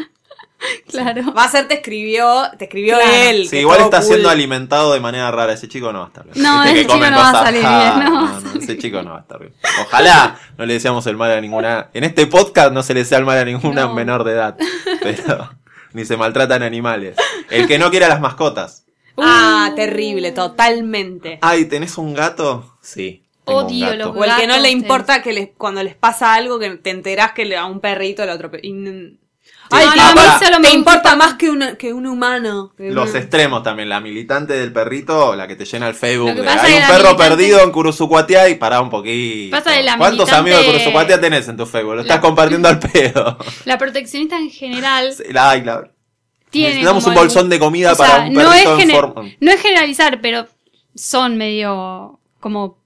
[SPEAKER 3] Claro.
[SPEAKER 4] Va a ser, te escribió, te escribió
[SPEAKER 3] Claro.
[SPEAKER 4] él.
[SPEAKER 2] Sí, igual está
[SPEAKER 4] cool.
[SPEAKER 2] siendo alimentado de manera rara. Ese chico no va a estar bien.
[SPEAKER 3] No, ese chico no va a salir bien, no
[SPEAKER 2] No, no, ese chico no va a estar bien. Ojalá no le deseamos el mal a ninguna. En este podcast no se le desea el mal a ninguna
[SPEAKER 3] No.
[SPEAKER 2] menor de edad. Pero ni se maltratan animales. El que no quiera las mascotas.
[SPEAKER 4] Ah, terrible, totalmente.
[SPEAKER 2] Ay, ¿tenés un gato? Sí. Tengo un
[SPEAKER 3] Odio
[SPEAKER 2] gato.
[SPEAKER 3] los
[SPEAKER 4] O el que no le importa que les, cuando les pasa algo, que te enterás que le- a un perrito le atropelló.
[SPEAKER 2] Ay, no,
[SPEAKER 3] solo me
[SPEAKER 4] importa más que, una, que un humano. Que
[SPEAKER 2] Los
[SPEAKER 4] una-
[SPEAKER 2] extremos también, la militante del perrito, la que te llena el Facebook.
[SPEAKER 3] Lo
[SPEAKER 2] de, Hay un
[SPEAKER 3] la
[SPEAKER 2] perro
[SPEAKER 3] militante-
[SPEAKER 2] perdido en Curuzucuatiá y pará un poquito.
[SPEAKER 3] Pasa que la
[SPEAKER 2] ¿Cuántos
[SPEAKER 3] militante-
[SPEAKER 2] amigos de Curuzucuatiá tenés en tu Facebook? Lo estás
[SPEAKER 3] La-
[SPEAKER 2] compartiendo al pedo.
[SPEAKER 3] La proteccionista en general
[SPEAKER 2] Sí, Ay, la-
[SPEAKER 3] tiene.
[SPEAKER 2] Necesitamos un bolsón de comida
[SPEAKER 3] o sea,
[SPEAKER 2] para un
[SPEAKER 3] no es,
[SPEAKER 2] perrito en
[SPEAKER 3] gener-
[SPEAKER 2] forma.
[SPEAKER 3] no es generalizar, pero son medio como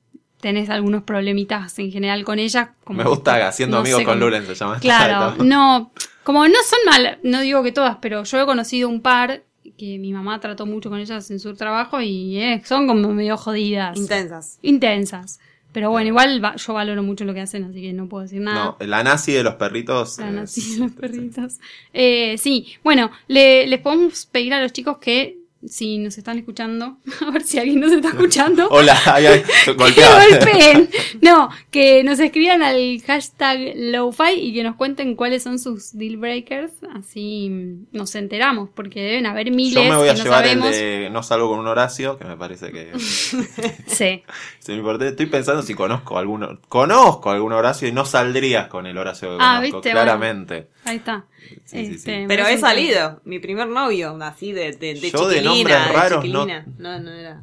[SPEAKER 3] tenés algunos problemitas en general con ellas. Como,
[SPEAKER 2] Me gusta haciendo
[SPEAKER 3] no
[SPEAKER 2] amigos
[SPEAKER 3] sé
[SPEAKER 2] con
[SPEAKER 3] cómo-
[SPEAKER 2] Luren, se llama.
[SPEAKER 3] Claro, no, como no son malas, no digo que todas, pero yo he conocido un par que mi mamá trató mucho con ellas en su trabajo y eh, son como medio jodidas.
[SPEAKER 4] Intensas.
[SPEAKER 3] intensas. Pero bueno, igual va- yo valoro mucho lo que hacen, así que no puedo decir nada.
[SPEAKER 2] No, la nazi de los perritos.
[SPEAKER 3] Están
[SPEAKER 2] eh,
[SPEAKER 3] así los perritos. Eh, sí, bueno, le- les podemos pedir a los chicos que si nos están escuchando, a ver si alguien nos está escuchando,
[SPEAKER 2] Hola, ay, ay,
[SPEAKER 3] que golpeen. No, que nos escriban al hashtag LowFi y que nos cuenten cuáles son sus deal breakers, así nos enteramos, porque deben haber miles
[SPEAKER 2] Yo me voy a
[SPEAKER 3] que no
[SPEAKER 2] llevar
[SPEAKER 3] sabemos.
[SPEAKER 2] el de No salgo con un Horacio, que me parece que.
[SPEAKER 3] Sí.
[SPEAKER 2] Estoy pensando si conozco alguno. Conozco algún Horacio y no saldrías con el Horacio que
[SPEAKER 3] Ah,
[SPEAKER 2] conozco,
[SPEAKER 3] ¿viste?
[SPEAKER 2] claramente.
[SPEAKER 3] Ahí está.
[SPEAKER 2] Sí, sí, sí.
[SPEAKER 3] Este,
[SPEAKER 4] Pero he salido. Mi primer novio, así de, de, de
[SPEAKER 2] Yo de
[SPEAKER 4] chiquilina.
[SPEAKER 2] nombres
[SPEAKER 4] de
[SPEAKER 2] raros,
[SPEAKER 4] chiquilina. no. no, era.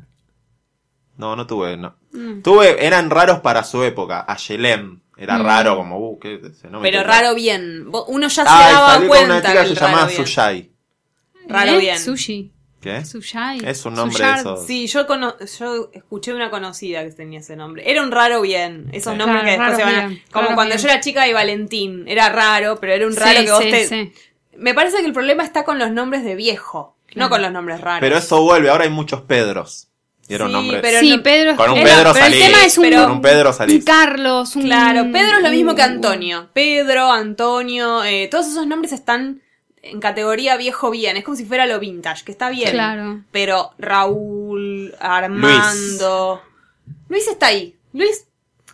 [SPEAKER 2] No, no tuve, no.
[SPEAKER 3] Mm.
[SPEAKER 2] Tuve, eran raros para su época. Ayelem. Era
[SPEAKER 3] Mm.
[SPEAKER 2] raro, como, uh, ¿qué nombre?
[SPEAKER 4] Pero
[SPEAKER 2] ¿Qué
[SPEAKER 4] raro bien. Uno ya se
[SPEAKER 2] Ah,
[SPEAKER 4] daba
[SPEAKER 2] salí con
[SPEAKER 4] cuenta.
[SPEAKER 2] una chica que se llamaba. Suyai.
[SPEAKER 4] Raro bien.
[SPEAKER 3] Sushi.
[SPEAKER 2] ¿Qué?
[SPEAKER 3] Sushai.
[SPEAKER 2] Es un nombre de esos.
[SPEAKER 4] Sí, yo, cono- yo escuché una conocida que tenía ese nombre. Era un raro bien. Esos
[SPEAKER 2] Sí.
[SPEAKER 4] nombres que después se van a...
[SPEAKER 3] bien,
[SPEAKER 4] Como
[SPEAKER 3] raro
[SPEAKER 4] cuando
[SPEAKER 3] bien.
[SPEAKER 4] yo era chica y Valentín. Era raro, pero era un raro
[SPEAKER 3] Sí,
[SPEAKER 4] que vos
[SPEAKER 3] sí,
[SPEAKER 4] te...
[SPEAKER 3] sí.
[SPEAKER 4] Me parece que el problema está con los nombres de viejo.
[SPEAKER 3] Claro.
[SPEAKER 4] No con los nombres raros.
[SPEAKER 2] Pero eso vuelve, ahora hay muchos Pedros. Y era un
[SPEAKER 4] Sí,
[SPEAKER 2] nombre.
[SPEAKER 4] pero
[SPEAKER 3] sí,
[SPEAKER 4] no-
[SPEAKER 3] Pedro es
[SPEAKER 2] Con un
[SPEAKER 3] que-
[SPEAKER 2] Pedro
[SPEAKER 3] pero el tema es un,
[SPEAKER 4] Pero-
[SPEAKER 2] Con un Pedro salís.
[SPEAKER 3] Carlos, un...
[SPEAKER 4] Claro, Pedro es lo mismo que Antonio. Pedro, Antonio, eh, todos esos nombres están en categoría viejo bien. Es como si fuera lo vintage, que está bien.
[SPEAKER 3] Claro.
[SPEAKER 4] Pero Raúl, Armando. Luis, está ahí. Luis.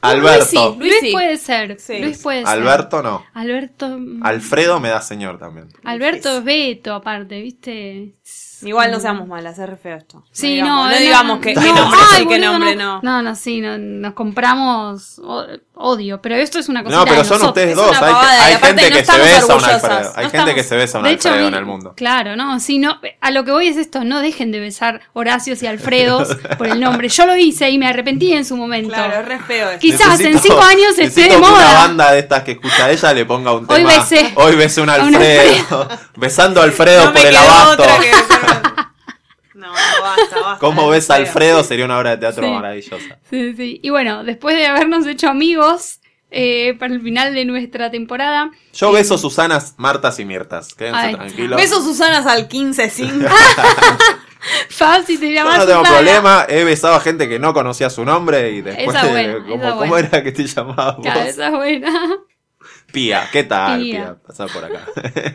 [SPEAKER 2] Alberto.
[SPEAKER 4] Luis sí, Luis
[SPEAKER 3] Luis
[SPEAKER 4] sí.
[SPEAKER 3] puede ser.
[SPEAKER 4] Sí.
[SPEAKER 3] Luis puede ser.
[SPEAKER 2] Alberto no.
[SPEAKER 3] Alberto. mm,
[SPEAKER 2] Alfredo me da señor también.
[SPEAKER 3] Alberto es Beto, aparte, ¿viste?
[SPEAKER 4] Igual no seamos malas, es re feo esto.
[SPEAKER 3] Sí,
[SPEAKER 4] digamos,
[SPEAKER 3] no,
[SPEAKER 4] no,
[SPEAKER 3] no,
[SPEAKER 4] digamos que
[SPEAKER 3] no,
[SPEAKER 4] qué
[SPEAKER 3] no,
[SPEAKER 4] nombre
[SPEAKER 3] ay,
[SPEAKER 4] sí, qué
[SPEAKER 3] boludo,
[SPEAKER 4] nombre
[SPEAKER 3] no.
[SPEAKER 4] no.
[SPEAKER 3] No, no, sí, no, nos compramos odio, pero esto es una cosa
[SPEAKER 2] No, pero son
[SPEAKER 3] nosotros.
[SPEAKER 2] ustedes
[SPEAKER 4] es
[SPEAKER 2] dos. Hay, hay gente
[SPEAKER 4] no
[SPEAKER 2] que se besa a un Alfredo.
[SPEAKER 4] no
[SPEAKER 2] Hay gente
[SPEAKER 4] estamos-
[SPEAKER 2] que se besa a un
[SPEAKER 3] De hecho,
[SPEAKER 2] Alfredo
[SPEAKER 3] vi-
[SPEAKER 2] en el mundo.
[SPEAKER 3] Claro, no, sí, no, a lo que voy es esto, no dejen de besar Horacios y Alfredos por el nombre. Yo lo hice y me arrepentí en su momento.
[SPEAKER 4] Claro, es re feo esto.
[SPEAKER 3] Quizás en
[SPEAKER 2] Necesito-
[SPEAKER 3] cinco años esté de
[SPEAKER 2] que
[SPEAKER 3] moda.
[SPEAKER 2] una banda de estas que escucha ella le ponga un
[SPEAKER 3] Hoy
[SPEAKER 2] tema.
[SPEAKER 3] besé.
[SPEAKER 2] Hoy besé un
[SPEAKER 3] un
[SPEAKER 2] Alfredo. Besando a Alfredo
[SPEAKER 4] No me
[SPEAKER 2] por el abasto.
[SPEAKER 4] No, no, basta, basta.
[SPEAKER 2] ¿Cómo ves
[SPEAKER 4] es
[SPEAKER 2] a. Alfredo? Sería una obra de teatro
[SPEAKER 3] Sí.
[SPEAKER 2] maravillosa.
[SPEAKER 3] Sí, sí. Y bueno, después de habernos hecho amigos eh, para el final de nuestra temporada,
[SPEAKER 2] Yo beso Susanas, Martas y Mirtas. Quédense
[SPEAKER 3] Ay,
[SPEAKER 2] tranquilos.
[SPEAKER 4] Besos Susanas al 15-5.
[SPEAKER 3] Fab, si te
[SPEAKER 2] Yo
[SPEAKER 3] llamas
[SPEAKER 2] no tengo
[SPEAKER 3] Susana.
[SPEAKER 2] problema, he besado a gente que no conocía su nombre y después,
[SPEAKER 3] Esa es buena,
[SPEAKER 2] ¿cómo,
[SPEAKER 3] esa es
[SPEAKER 2] cómo
[SPEAKER 3] buena.
[SPEAKER 2] era que te llamabas vos?
[SPEAKER 3] Claro, esa es buena.
[SPEAKER 2] Pía, ¿qué tal,
[SPEAKER 3] Pía.
[SPEAKER 2] Pía? Pasá por acá.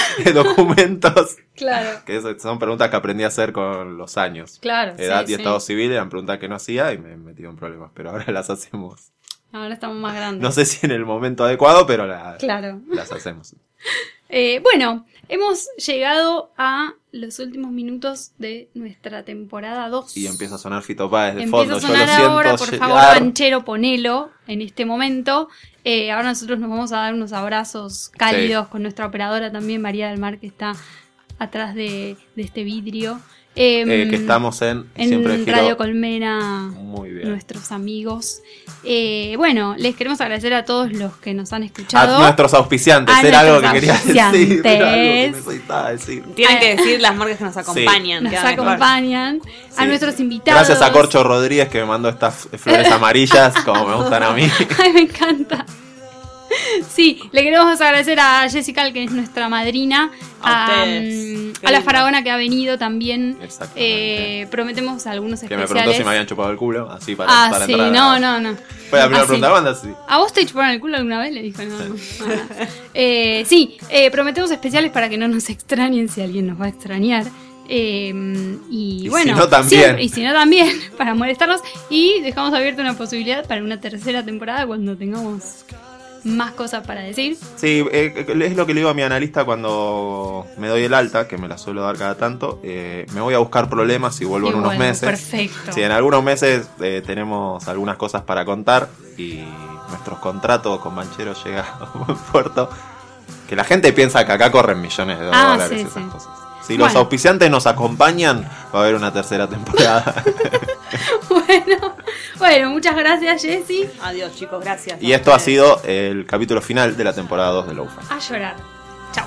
[SPEAKER 2] Documentos,
[SPEAKER 3] Claro,
[SPEAKER 2] que son preguntas que aprendí a hacer con los años.
[SPEAKER 3] claro.
[SPEAKER 2] Edad
[SPEAKER 3] sí,
[SPEAKER 2] y
[SPEAKER 3] sí.
[SPEAKER 2] estado civil eran preguntas que no hacía y me he metido en problemas, pero ahora las hacemos.
[SPEAKER 3] Ahora estamos más grandes.
[SPEAKER 2] No sé si en el momento adecuado, pero la-
[SPEAKER 3] Claro.
[SPEAKER 2] las hacemos.
[SPEAKER 3] Eh, bueno, hemos llegado a los últimos minutos de nuestra temporada 2.
[SPEAKER 2] Y empieza a sonar Fito Páez de
[SPEAKER 3] Empieza
[SPEAKER 2] fondo,
[SPEAKER 3] a
[SPEAKER 2] yo lo
[SPEAKER 3] sonar ahora, por
[SPEAKER 2] llegar.
[SPEAKER 3] favor, Banchero, ponelo en este momento. Eh, ahora nosotros nos vamos a dar unos abrazos cálidos con nuestra operadora también, María del Mar, que está atrás de, de este vidrio. Eh,
[SPEAKER 2] Eh, que estamos en,
[SPEAKER 3] en
[SPEAKER 2] siempre giro-
[SPEAKER 3] Radio Colmena,
[SPEAKER 2] Muy bien.
[SPEAKER 3] nuestros amigos. Eh, bueno, les queremos agradecer a todos los que nos han
[SPEAKER 2] A
[SPEAKER 3] escuchado.
[SPEAKER 2] nuestros auspiciantes,
[SPEAKER 3] A
[SPEAKER 2] era algo que
[SPEAKER 3] nuestros
[SPEAKER 2] quería decir.
[SPEAKER 3] auspiciantes.
[SPEAKER 2] Era algo que necesitaba decir.
[SPEAKER 4] Tienen
[SPEAKER 3] Ah.
[SPEAKER 4] que decir las marcas que nos acompañan.
[SPEAKER 3] nos
[SPEAKER 4] queda mejor.
[SPEAKER 3] acompañan, a
[SPEAKER 2] Sí.
[SPEAKER 3] nuestros invitados.
[SPEAKER 2] Gracias a Corcho Rodríguez que me mandó estas flores amarillas, como me gustan a mí.
[SPEAKER 3] Ay, me encanta. Sí, le queremos agradecer a Jessica, que es nuestra madrina,
[SPEAKER 4] A
[SPEAKER 3] mm, a la. Faraona que ha venido también. Eh, prometemos algunos
[SPEAKER 2] que me
[SPEAKER 3] especiales.
[SPEAKER 2] preguntó si me habían chupado el culo, así para,
[SPEAKER 3] ah,
[SPEAKER 2] para
[SPEAKER 3] sí,
[SPEAKER 2] entrar a-
[SPEAKER 3] no, no, no.
[SPEAKER 2] Fue la primera
[SPEAKER 3] Ah, sí.
[SPEAKER 2] pregunta banda, sí.
[SPEAKER 3] ¿A vos te chuparon el culo alguna vez? Le dijo, no. no. Ah. Eh, sí, eh, prometemos especiales para que no nos extrañen si alguien nos va a extrañar. Eh, y,
[SPEAKER 2] Y
[SPEAKER 3] bueno,
[SPEAKER 2] si no, también.
[SPEAKER 3] siempre- y si no también, para molestarnos. Y dejamos abierta una posibilidad para una tercera temporada cuando tengamos más cosas para decir.
[SPEAKER 2] Sí, eh, es lo que le digo a mi analista cuando me doy el alta, que me la suelo dar cada tanto. eh, me voy a buscar problemas y vuelvo
[SPEAKER 3] Y
[SPEAKER 2] en unos
[SPEAKER 3] vuelvo,
[SPEAKER 2] meses.
[SPEAKER 3] perfecto.
[SPEAKER 2] Sí, en algunos meses eh, tenemos algunas cosas para contar y nuestros contratos con Banchero llega a buen puerto. Que la gente piensa que acá corren millones de
[SPEAKER 3] Ah,
[SPEAKER 2] dólares
[SPEAKER 3] sí,
[SPEAKER 2] y esas
[SPEAKER 3] sí.
[SPEAKER 2] cosas. Si los auspiciantes nos acompañan, va a haber una tercera temporada.
[SPEAKER 3] bueno, bueno, muchas gracias, Jessy.
[SPEAKER 4] Adiós, chicos, gracias.
[SPEAKER 2] y esto ha sido el capítulo final de la temporada 2 de Lo-Fi.
[SPEAKER 3] A llorar. Chao.